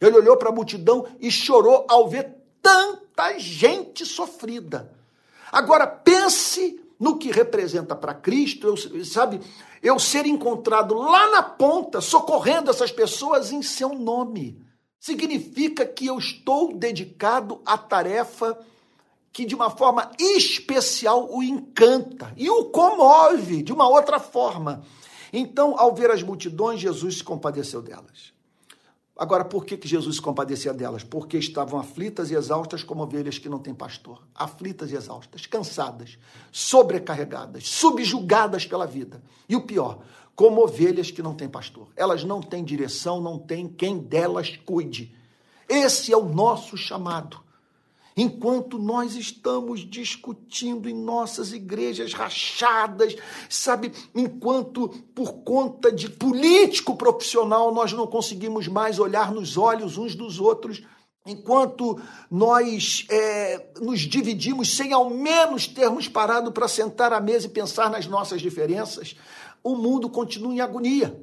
Ele olhou para a multidão e chorou ao ver tanta gente sofrida. Agora pense no que representa para Cristo, eu, sabe, eu ser encontrado lá na ponta, socorrendo essas pessoas em seu nome. Significa que eu estou dedicado à tarefa que de uma forma especial o encanta e o comove de uma outra forma. Então, ao ver as multidões, Jesus se compadeceu delas. Agora, por que, que Jesus compadecia delas? Porque estavam aflitas e exaustas como ovelhas que não têm pastor. Aflitas e exaustas, cansadas, sobrecarregadas, subjugadas pela vida. E o pior, como ovelhas que não têm pastor. Elas não têm direção, não têm quem delas cuide. Esse é o nosso chamado enquanto nós estamos discutindo em nossas igrejas rachadas, sabe, enquanto por conta de político profissional nós não conseguimos mais olhar nos olhos uns dos outros, enquanto nós é, nos dividimos sem ao menos termos parado para sentar à mesa e pensar nas nossas diferenças, o mundo continua em agonia.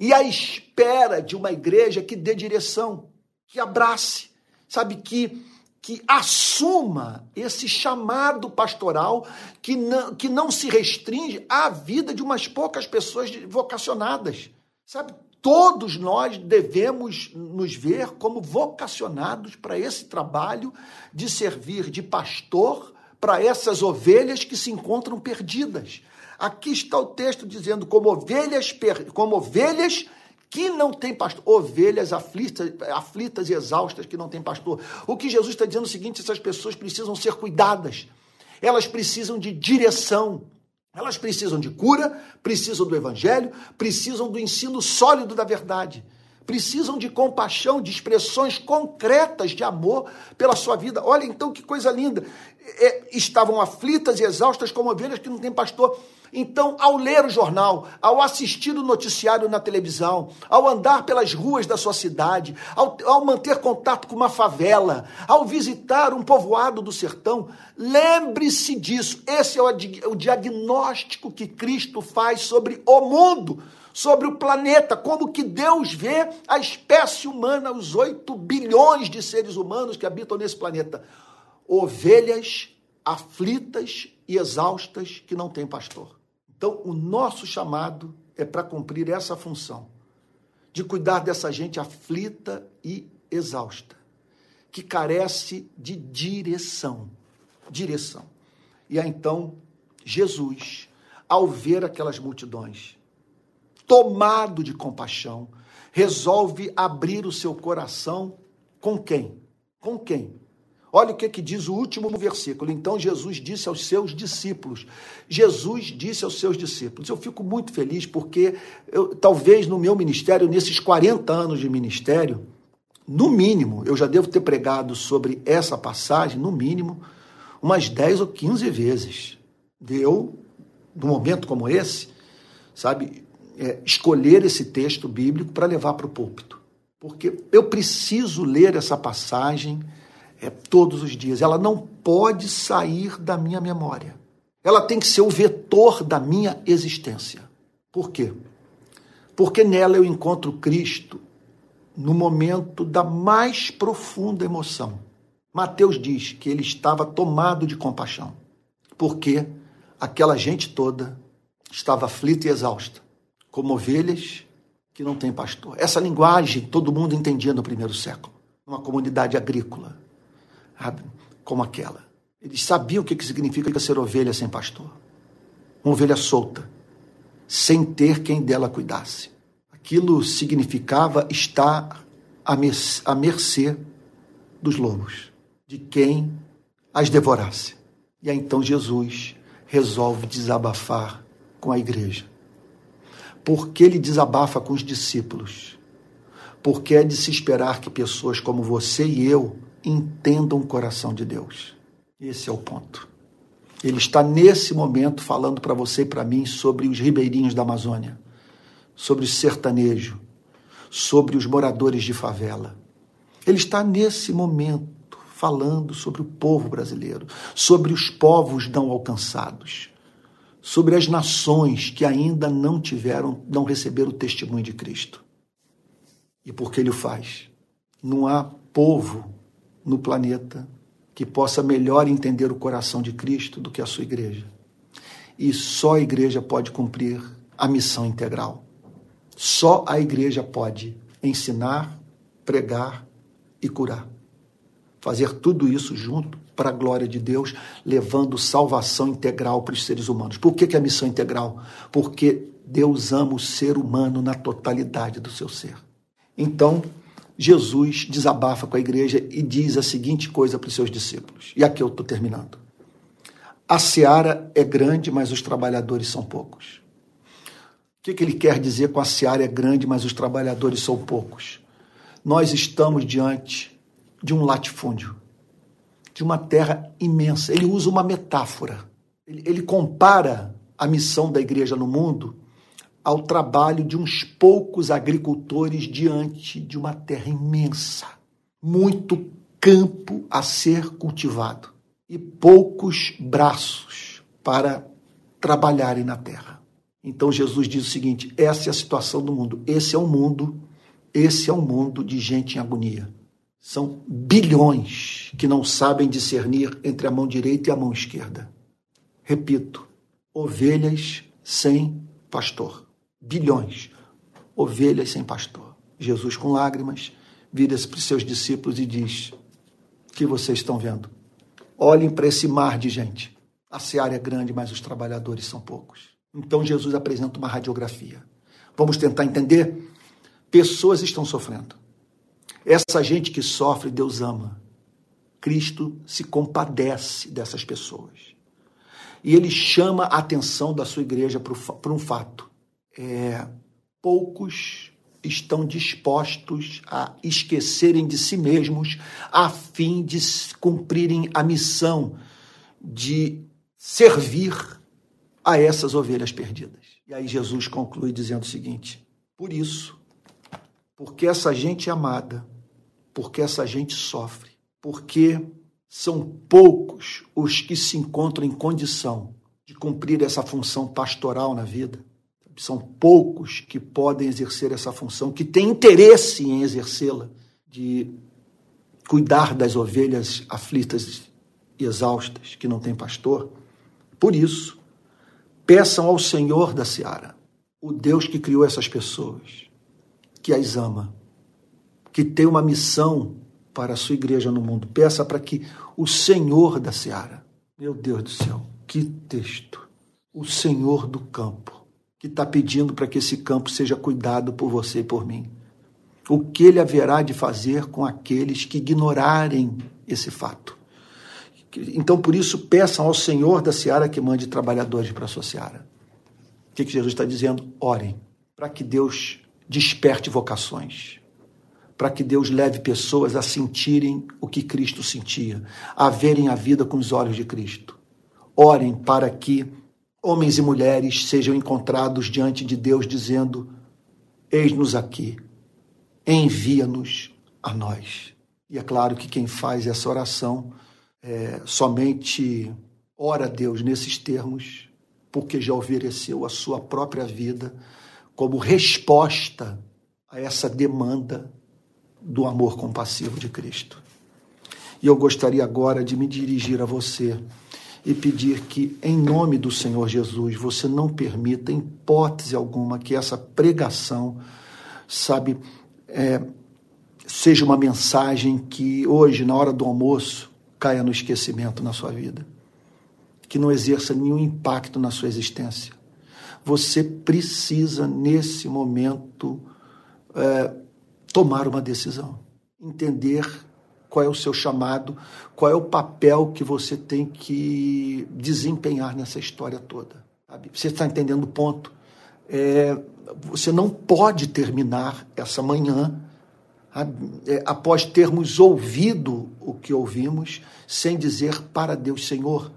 E à espera de uma igreja que dê direção, que abrace, sabe, que que assuma esse chamado pastoral que não, que não se restringe à vida de umas poucas pessoas vocacionadas. Sabe? Todos nós devemos nos ver como vocacionados para esse trabalho de servir de pastor para essas ovelhas que se encontram perdidas. Aqui está o texto dizendo como ovelhas, como ovelhas que não tem pastor, ovelhas aflitas, aflitas e exaustas que não tem pastor. O que Jesus está dizendo é o seguinte: essas pessoas precisam ser cuidadas, elas precisam de direção, elas precisam de cura, precisam do evangelho, precisam do ensino sólido da verdade, precisam de compaixão, de expressões concretas de amor pela sua vida. Olha então que coisa linda. É, estavam aflitas e exaustas como ovelhas que não têm pastor. Então, ao ler o jornal, ao assistir o noticiário na televisão, ao andar pelas ruas da sua cidade, ao, ao manter contato com uma favela, ao visitar um povoado do sertão, lembre-se disso. Esse é o, o diagnóstico que Cristo faz sobre o mundo sobre o planeta, como que Deus vê a espécie humana, os 8 bilhões de seres humanos que habitam nesse planeta. Ovelhas aflitas e exaustas que não têm pastor. Então, o nosso chamado é para cumprir essa função, de cuidar dessa gente aflita e exausta, que carece de direção. Direção. E aí, então, Jesus, ao ver aquelas multidões, tomado de compaixão, resolve abrir o seu coração com quem? Com quem? Olha o que, que diz o último versículo. Então Jesus disse aos seus discípulos. Jesus disse aos seus discípulos. Eu fico muito feliz porque eu, talvez no meu ministério, nesses 40 anos de ministério, no mínimo, eu já devo ter pregado sobre essa passagem, no mínimo, umas 10 ou 15 vezes. Eu, num momento como esse, sabe, é, escolher esse texto bíblico para levar para o púlpito. Porque eu preciso ler essa passagem é todos os dias. Ela não pode sair da minha memória. Ela tem que ser o vetor da minha existência. Por quê? Porque nela eu encontro Cristo no momento da mais profunda emoção. Mateus diz que ele estava tomado de compaixão, porque aquela gente toda estava aflita e exausta, como ovelhas que não têm pastor. Essa linguagem todo mundo entendia no primeiro século, numa comunidade agrícola como aquela. Eles sabiam o que significa ser ovelha sem pastor. Uma ovelha solta, sem ter quem dela cuidasse. Aquilo significava estar à mercê dos lobos, de quem as devorasse. E aí então Jesus resolve desabafar com a igreja. Porque ele desabafa com os discípulos? Porque é de se esperar que pessoas como você e eu entendam o coração de Deus. Esse é o ponto. Ele está nesse momento falando para você e para mim sobre os ribeirinhos da Amazônia, sobre o sertanejo, sobre os moradores de favela. Ele está nesse momento falando sobre o povo brasileiro, sobre os povos não alcançados, sobre as nações que ainda não tiveram, não receberam o testemunho de Cristo. E por que ele o faz? Não há povo no planeta que possa melhor entender o coração de Cristo do que a sua igreja. E só a igreja pode cumprir a missão integral. Só a igreja pode ensinar, pregar e curar. Fazer tudo isso junto para a glória de Deus, levando salvação integral para os seres humanos. Por que, que é a missão integral? Porque Deus ama o ser humano na totalidade do seu ser. Então, Jesus desabafa com a igreja e diz a seguinte coisa para os seus discípulos. E aqui eu estou terminando. A seara é grande, mas os trabalhadores são poucos. O que, que ele quer dizer com a seara é grande, mas os trabalhadores são poucos? Nós estamos diante de um latifúndio, de uma terra imensa. Ele usa uma metáfora. Ele, ele compara a missão da igreja no mundo ao trabalho de uns poucos agricultores diante de uma terra imensa, muito campo a ser cultivado e poucos braços para trabalharem na terra. Então Jesus diz o seguinte: essa é a situação do mundo. Esse é o mundo, esse é o mundo de gente em agonia. São bilhões que não sabem discernir entre a mão direita e a mão esquerda. Repito, ovelhas sem pastor bilhões, ovelhas sem pastor. Jesus, com lágrimas, vira-se para os seus discípulos e diz: O que vocês estão vendo? Olhem para esse mar de gente. A seara é grande, mas os trabalhadores são poucos. Então Jesus apresenta uma radiografia. Vamos tentar entender? Pessoas estão sofrendo. Essa gente que sofre, Deus ama. Cristo se compadece dessas pessoas. E ele chama a atenção da sua igreja para um fato é, poucos estão dispostos a esquecerem de si mesmos a fim de cumprirem a missão de servir a essas ovelhas perdidas. E aí Jesus conclui dizendo o seguinte: por isso, porque essa gente é amada, porque essa gente sofre, porque são poucos os que se encontram em condição de cumprir essa função pastoral na vida são poucos que podem exercer essa função, que têm interesse em exercê-la, de cuidar das ovelhas aflitas e exaustas, que não têm pastor. Por isso, peçam ao Senhor da seara, o Deus que criou essas pessoas, que as ama, que tem uma missão para a sua igreja no mundo. Peça para que o Senhor da seara, meu Deus do céu, que texto, o Senhor do campo, que está pedindo para que esse campo seja cuidado por você e por mim. O que ele haverá de fazer com aqueles que ignorarem esse fato? Então, por isso, peçam ao Senhor da seara que mande trabalhadores para a sua seara. O que, que Jesus está dizendo? Orem para que Deus desperte vocações, para que Deus leve pessoas a sentirem o que Cristo sentia, a verem a vida com os olhos de Cristo. Orem para que homens e mulheres sejam encontrados diante de Deus dizendo: Eis-nos aqui, envia-nos a nós. E é claro que quem faz essa oração é, somente ora a Deus nesses termos, porque já ofereceu a sua própria vida como resposta a essa demanda do amor compassivo de Cristo. E eu gostaria agora de me dirigir a você e pedir que, em nome do Senhor Jesus, você não permita, em hipótese alguma, que essa pregação, sabe, é, seja uma mensagem que hoje, na hora do almoço, caia no esquecimento na sua vida, que não exerça nenhum impacto na sua existência. Você precisa, nesse momento, é, tomar uma decisão, entender qual é o seu chamado, qual é o papel que você tem que desempenhar nessa história toda. Sabe? Você está entendendo o ponto? É, você não pode terminar essa manhã é, após termos ouvido o que ouvimos, sem dizer para Deus, Senhor,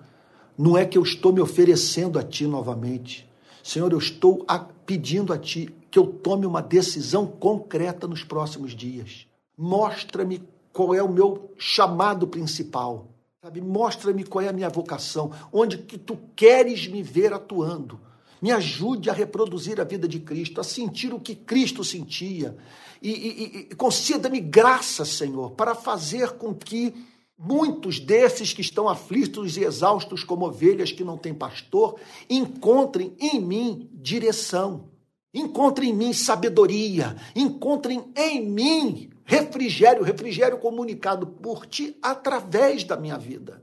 não é que eu estou me oferecendo a Ti novamente. Senhor, eu estou pedindo a Ti que eu tome uma decisão concreta nos próximos dias. Mostra-me qual é o meu chamado principal. Sabe? Mostra-me qual é a minha vocação, onde que tu queres me ver atuando. Me ajude a reproduzir a vida de Cristo, a sentir o que Cristo sentia. E, e, e conceda-me graça, Senhor, para fazer com que muitos desses que estão aflitos e exaustos como ovelhas que não têm pastor, encontrem em mim direção, encontrem em mim sabedoria, encontrem em mim refrigério, refrigério comunicado por ti através da minha vida.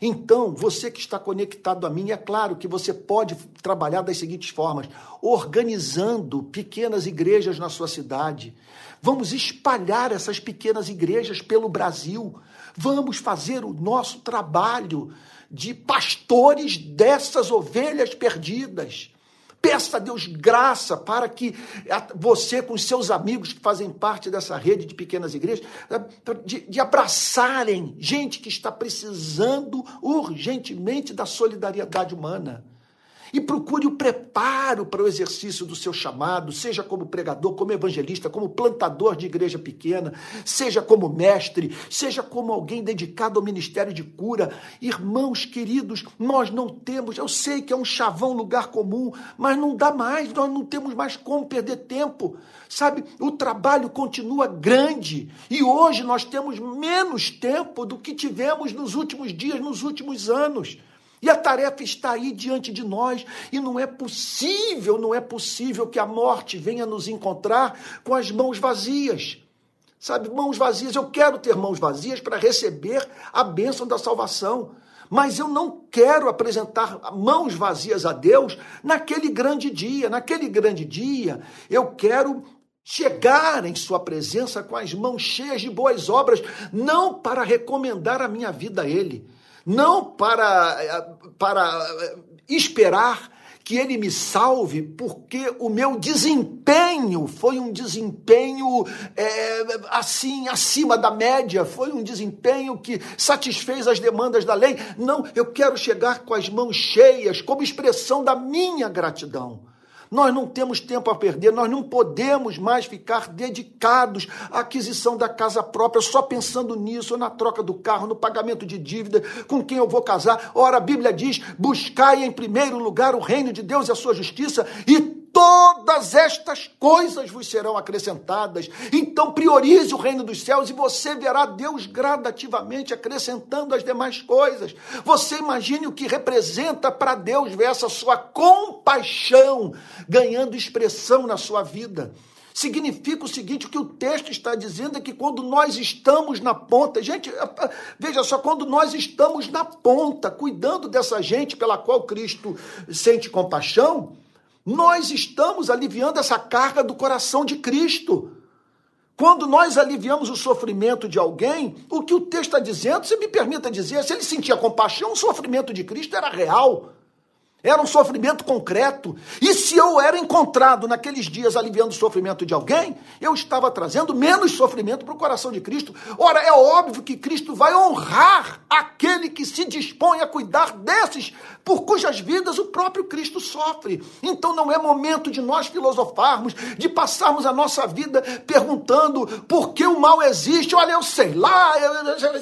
Então, você que está conectado a mim, é claro que você pode trabalhar das seguintes formas: organizando pequenas igrejas na sua cidade. Vamos espalhar essas pequenas igrejas pelo Brasil. Vamos fazer o nosso trabalho de pastores dessas ovelhas perdidas. Peça a Deus graça para que você, com seus amigos que fazem parte dessa rede de pequenas igrejas, de, de abraçarem gente que está precisando urgentemente da solidariedade humana e procure o preparo para o exercício do seu chamado, seja como pregador, como evangelista, como plantador de igreja pequena, seja como mestre, seja como alguém dedicado ao ministério de cura. Irmãos queridos, nós não temos, eu sei que é um chavão lugar comum, mas não dá mais, nós não temos mais como perder tempo. Sabe, o trabalho continua grande e hoje nós temos menos tempo do que tivemos nos últimos dias, nos últimos anos. E a tarefa está aí diante de nós, e não é possível, não é possível que a morte venha nos encontrar com as mãos vazias. Sabe, mãos vazias, eu quero ter mãos vazias para receber a bênção da salvação. Mas eu não quero apresentar mãos vazias a Deus naquele grande dia. Naquele grande dia, eu quero chegar em Sua presença com as mãos cheias de boas obras, não para recomendar a minha vida a Ele, não para, para esperar que ele me salve, porque o meu desempenho foi um desempenho é, assim, acima da média, foi um desempenho que satisfez as demandas da lei. Não, eu quero chegar com as mãos cheias, como expressão da minha gratidão. Nós não temos tempo a perder, nós não podemos mais ficar dedicados à aquisição da casa própria, só pensando nisso, na troca do carro, no pagamento de dívida, com quem eu vou casar. Ora, a Bíblia diz: buscai em primeiro lugar o reino de Deus e a sua justiça, e todas estas coisas vos serão acrescentadas. Então priorize o reino dos céus e você verá Deus gradativamente acrescentando as demais coisas. Você imagine o que representa para Deus ver essa sua compaixão ganhando expressão na sua vida. Significa o seguinte: o que o texto está dizendo é que quando nós estamos na ponta, gente, veja só, quando nós estamos na ponta, cuidando dessa gente pela qual Cristo sente compaixão, nós estamos aliviando essa carga do coração de Cristo. Quando nós aliviamos o sofrimento de alguém, o que o texto está dizendo, se me permita dizer, se ele sentia compaixão, o sofrimento de Cristo era real. Era um sofrimento concreto. E se eu era encontrado naqueles dias aliviando o sofrimento de alguém, eu estava trazendo menos sofrimento para o coração de Cristo. Ora, é óbvio que Cristo vai honrar aquele que se dispõe a cuidar desses por cujas vidas o próprio Cristo sofre. Então não é momento de nós filosofarmos, de passarmos a nossa vida perguntando por que o mal existe. Olha, eu sei lá,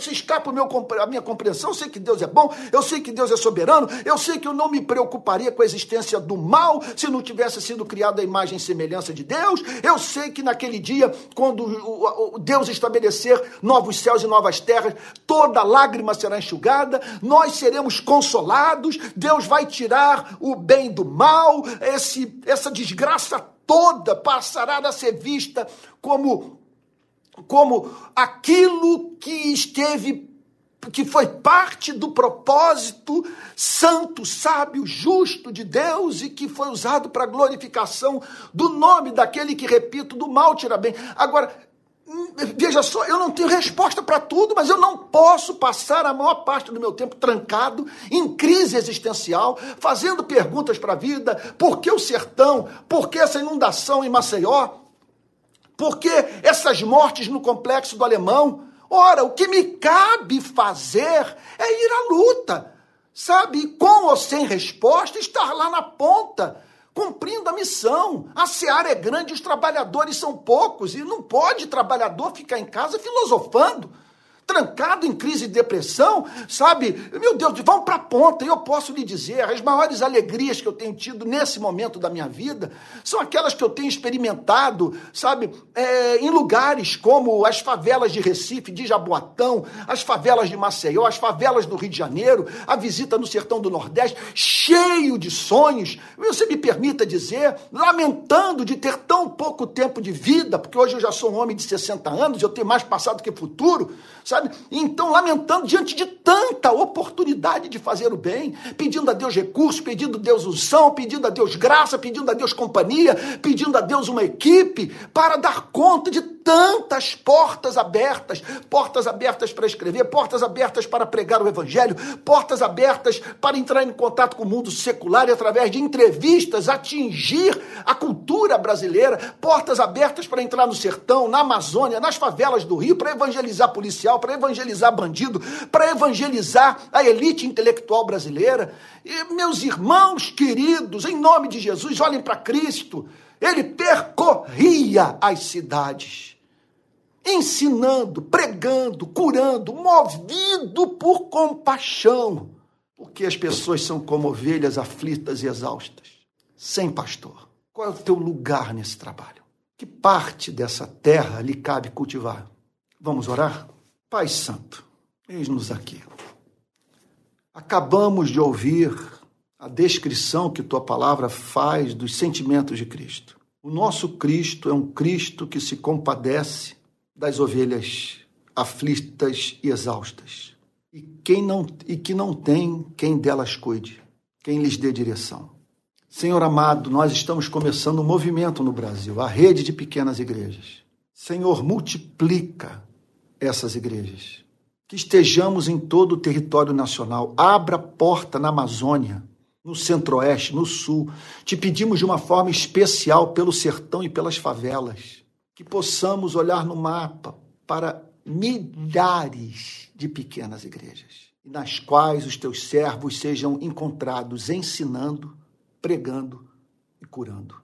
se escapa meu, a minha compreensão, eu sei que Deus é bom, eu sei que Deus é soberano, eu sei que eu não me preocuparia com a existência do mal se não tivesse sido criado a imagem e semelhança de Deus. Eu sei que naquele dia, quando Deus estabelecer novos céus e novas terras, toda lágrima será enxugada, nós seremos consolados, Deus vai tirar o bem do mal, esse, essa desgraça toda passará a ser vista como como aquilo que esteve que foi parte do propósito santo, sábio, justo de Deus e que foi usado para glorificação do nome daquele que, repito, do mal tira bem. Agora, veja só, eu não tenho resposta para tudo, mas eu não posso passar a maior parte do meu tempo trancado, em crise existencial, fazendo perguntas para a vida: por que o sertão? Por que essa inundação em Maceió? Por que essas mortes no complexo do Alemão? Ora, o que me cabe fazer é ir à luta, sabe? Com ou sem resposta, estar lá na ponta, cumprindo a missão. A seara é grande, os trabalhadores são poucos e não pode trabalhador ficar em casa filosofando. Trancado em crise de depressão, sabe? Meu Deus, vão para a ponta. Eu posso lhe dizer, as maiores alegrias que eu tenho tido nesse momento da minha vida são aquelas que eu tenho experimentado, sabe? É, em lugares como as favelas de Recife, de Jaboatão, as favelas de Maceió, as favelas do Rio de Janeiro, a visita no sertão do Nordeste, cheio de sonhos. Você me permita dizer, lamentando de ter tão pouco tempo de vida, porque hoje eu já sou um homem de 60 anos, eu tenho mais passado que futuro? Então, lamentando diante de tanta oportunidade de fazer o bem, pedindo a Deus recursos, pedindo a Deus unção, pedindo a Deus graça, pedindo a Deus companhia, pedindo a Deus uma equipe para dar conta de tantas portas abertas portas abertas para escrever, portas abertas para pregar o Evangelho, portas abertas para entrar em contato com o mundo secular e, através de entrevistas, atingir a cultura brasileira, portas abertas para entrar no sertão, na Amazônia, nas favelas do Rio, para evangelizar policial, para evangelizar bandido, para evangelizar a elite intelectual brasileira. E, meus irmãos queridos, em nome de Jesus, olhem para Cristo. Ele percorria as cidades ensinando, pregando, curando, movido por compaixão, porque as pessoas são como ovelhas aflitas e exaustas, sem pastor. Qual é o teu lugar nesse trabalho? Que parte dessa terra lhe cabe cultivar? Vamos orar? Pai Santo, eis-nos aqui. Acabamos de ouvir a descrição que tua palavra faz dos sentimentos de Cristo. O nosso Cristo é um Cristo que se compadece das ovelhas aflitas e exaustas, e, quem não, e que não tem quem delas cuide, quem lhes dê direção. Senhor amado, nós estamos começando um movimento no Brasil, a rede de pequenas igrejas. Senhor, multiplica essas igrejas. Que estejamos em todo o território nacional. Abra porta na Amazônia, no Centro-Oeste, no Sul. Te pedimos de uma forma especial pelo sertão e pelas favelas que possamos olhar no mapa para milhares de pequenas igrejas, nas quais os teus servos sejam encontrados ensinando, pregando e curando.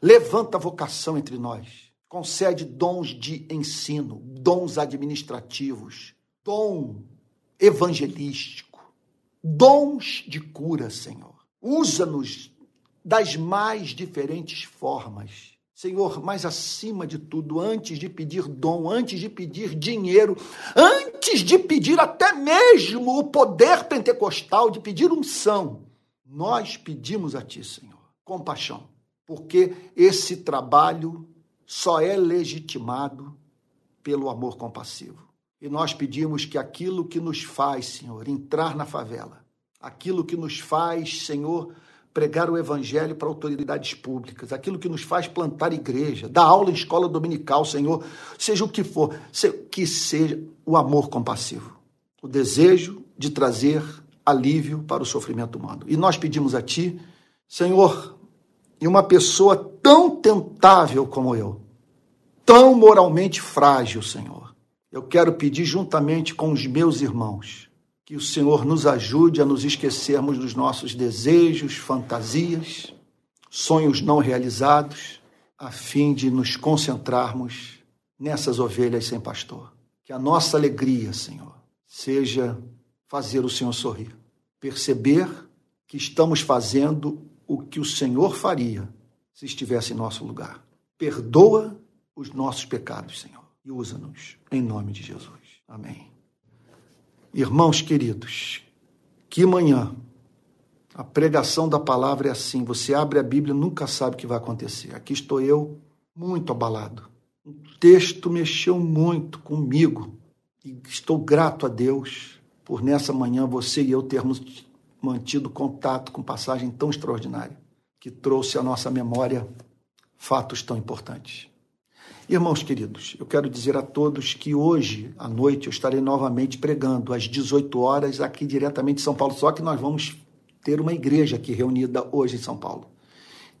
Levanta a vocação entre nós, concede dons de ensino, dons administrativos, dom evangelístico, dons de cura, Senhor. Usa-nos das mais diferentes formas Senhor, mas acima de tudo, antes de pedir dom, antes de pedir dinheiro, antes de pedir até mesmo o poder pentecostal, de pedir unção, nós pedimos a Ti, Senhor, compaixão, porque esse trabalho só é legitimado pelo amor compassivo. E nós pedimos que aquilo que nos faz, Senhor, entrar na favela, aquilo que nos faz, Senhor, pregar o evangelho para autoridades públicas, aquilo que nos faz plantar igreja, dar aula em escola dominical, Senhor, seja o que for, que seja o amor compassivo, o desejo de trazer alívio para o sofrimento humano. E nós pedimos a Ti, Senhor, e uma pessoa tão tentável como eu, tão moralmente frágil, Senhor, eu quero pedir juntamente com os meus irmãos que o Senhor nos ajude a nos esquecermos dos nossos desejos, fantasias, sonhos não realizados, a fim de nos concentrarmos nessas ovelhas sem pastor. Que a nossa alegria, Senhor, seja fazer o Senhor sorrir, perceber que estamos fazendo o que o Senhor faria se estivesse em nosso lugar. Perdoa os nossos pecados, Senhor, e usa-nos em nome de Jesus. Amém. Irmãos queridos, que manhã a pregação da palavra é assim: você abre a Bíblia, nunca sabe o que vai acontecer. Aqui estou eu, muito abalado. O texto mexeu muito comigo e estou grato a Deus por nessa manhã você e eu termos mantido contato com passagem tão extraordinária que trouxe à nossa memória fatos tão importantes. Irmãos queridos, eu quero dizer a todos que hoje à noite eu estarei novamente pregando às 18 horas aqui diretamente em São Paulo, só que nós vamos ter uma igreja aqui reunida hoje em São Paulo.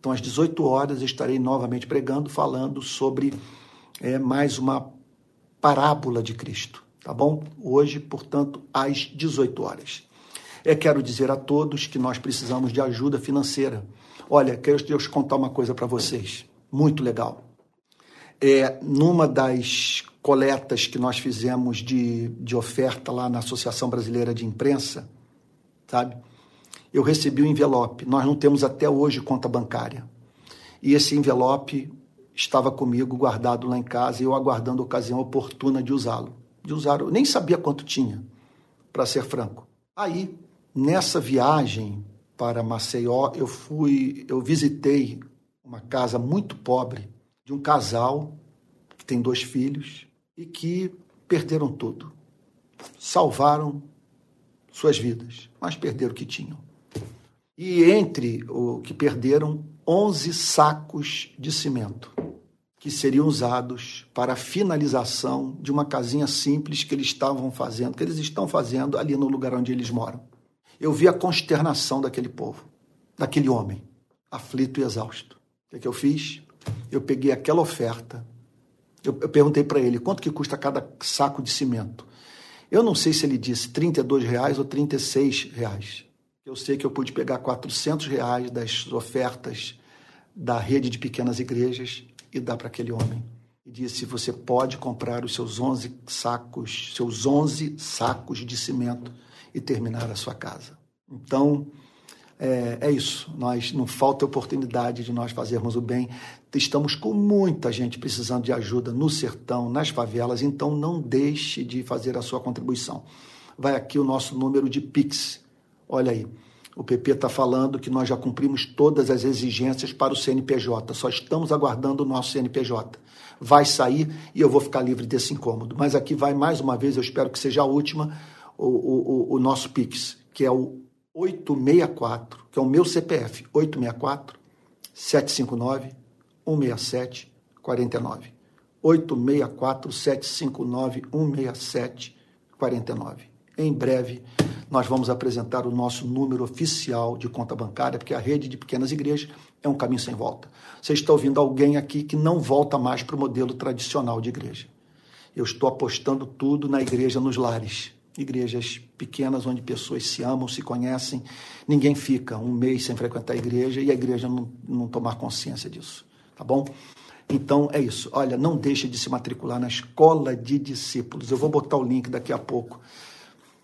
Então, às 18 horas, eu estarei novamente pregando, falando sobre é, mais uma parábola de Cristo, tá bom? Hoje, portanto, às 18 horas. Eu quero dizer a todos que nós precisamos de ajuda financeira. Olha, quero contar uma coisa para vocês, muito legal é, numa das coletas que nós fizemos de, de oferta lá na Associação Brasileira de Imprensa, sabe? Eu recebi um envelope. Nós não temos até hoje conta bancária. E esse envelope estava comigo guardado lá em casa e eu aguardando a ocasião oportuna de usá-lo. De usar, eu nem sabia quanto tinha, para ser franco. Aí, nessa viagem para Maceió, eu fui, eu visitei uma casa muito pobre de um casal que tem dois filhos e que perderam tudo. Salvaram suas vidas, mas perderam o que tinham. E entre o que perderam, 11 sacos de cimento que seriam usados para a finalização de uma casinha simples que eles estavam fazendo, que eles estão fazendo ali no lugar onde eles moram. Eu vi a consternação daquele povo, daquele homem, aflito e exausto. O que, é que eu fiz? Eu peguei aquela oferta, eu, eu perguntei para ele quanto que custa cada saco de cimento. Eu não sei se ele disse 32 reais ou 36 reais. Eu sei que eu pude pegar 400 reais das ofertas da rede de pequenas igrejas e dar para aquele homem. E disse: Você pode comprar os seus 11 sacos, seus 11 sacos de cimento e terminar a sua casa. Então, é, é, isso. Nós não falta oportunidade de nós fazermos o bem. Estamos com muita gente precisando de ajuda no sertão, nas favelas. Então, não deixe de fazer a sua contribuição. Vai aqui o nosso número de Pix. Olha aí. O PP está falando que nós já cumprimos todas as exigências para o CNPJ, só estamos aguardando o nosso CNPJ. Vai sair e eu vou ficar livre desse incômodo. Mas aqui vai mais uma vez, eu espero que seja a última, o, o, o nosso PIX, que é o 864, que é o meu CPF, 864 759 167 49. 864 759 167 49. Em breve nós vamos apresentar o nosso número oficial de conta bancária, porque a rede de pequenas igrejas é um caminho sem volta. Você está ouvindo alguém aqui que não volta mais para o modelo tradicional de igreja. Eu estou apostando tudo na igreja nos lares. Igrejas pequenas onde pessoas se amam, se conhecem, ninguém fica um mês sem frequentar a igreja e a igreja não, não tomar consciência disso. Tá bom? Então é isso. Olha, não deixe de se matricular na escola de discípulos. Eu vou botar o link daqui a pouco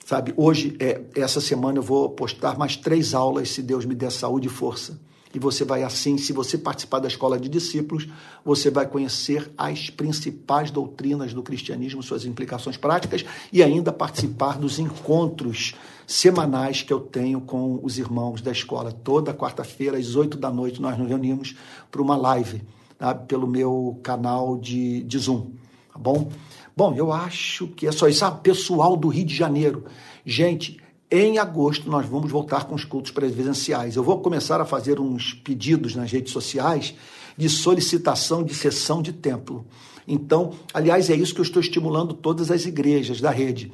Sabe, hoje, é, essa semana, eu vou postar mais três aulas, se Deus me der saúde e força. E você vai assim, se você participar da escola de discípulos, você vai conhecer as principais doutrinas do cristianismo, suas implicações práticas e ainda participar dos encontros semanais que eu tenho com os irmãos da escola. Toda quarta-feira, às oito da noite, nós nos reunimos para uma live tá? pelo meu canal de, de Zoom. Tá bom? Bom, eu acho que é só isso. Ah, pessoal do Rio de Janeiro. Gente, em agosto nós vamos voltar com os cultos presenciais. Eu vou começar a fazer uns pedidos nas redes sociais de solicitação de sessão de templo. Então, aliás, é isso que eu estou estimulando todas as igrejas da rede.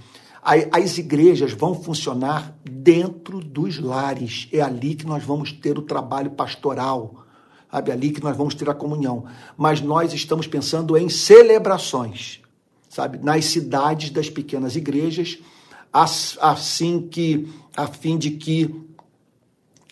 As igrejas vão funcionar dentro dos lares. É ali que nós vamos ter o trabalho pastoral. Sabe, ali que nós vamos ter a comunhão. Mas nós estamos pensando em celebrações sabe, nas cidades das pequenas igrejas, assim que a fim de que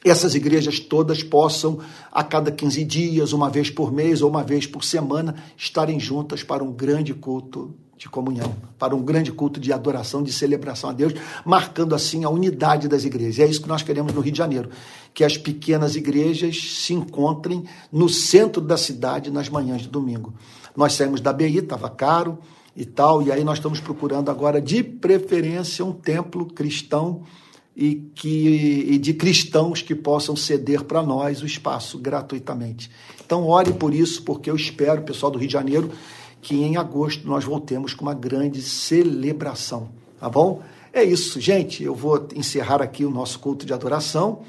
essas igrejas todas possam a cada 15 dias, uma vez por mês ou uma vez por semana, estarem juntas para um grande culto de comunhão, para um grande culto de adoração, de celebração a Deus, marcando assim a unidade das igrejas. E é isso que nós queremos no Rio de Janeiro, que as pequenas igrejas se encontrem no centro da cidade nas manhãs de domingo. Nós saímos da BI, estava caro, e tal. E aí nós estamos procurando agora, de preferência, um templo cristão e, que, e de cristãos que possam ceder para nós o espaço gratuitamente. Então, ore por isso, porque eu espero, pessoal do Rio de Janeiro, que em agosto nós voltemos com uma grande celebração, tá bom? É isso, gente. Eu vou encerrar aqui o nosso culto de adoração.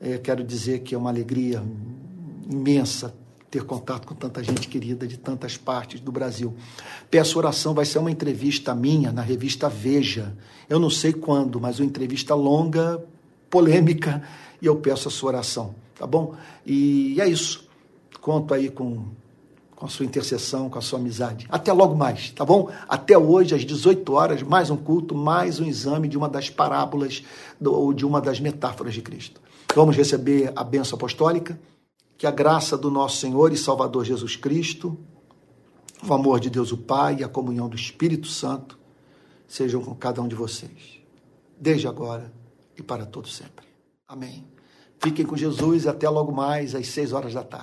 É, quero dizer que é uma alegria imensa ter contato com tanta gente querida de tantas partes do Brasil. Peço oração, vai ser uma entrevista minha na revista Veja. Eu não sei quando, mas uma entrevista longa, polêmica, e eu peço a sua oração, tá bom? E é isso. Conto aí com, com a sua intercessão, com a sua amizade. Até logo mais, tá bom? Até hoje, às 18 horas, mais um culto, mais um exame de uma das parábolas ou de uma das metáforas de Cristo. Vamos receber a benção apostólica que a graça do nosso Senhor e Salvador Jesus Cristo, O amor de Deus o Pai e a comunhão do Espírito Santo sejam com cada um de vocês, desde agora e para todo sempre. Amém. Fiquem com Jesus e até logo mais às seis horas da tarde.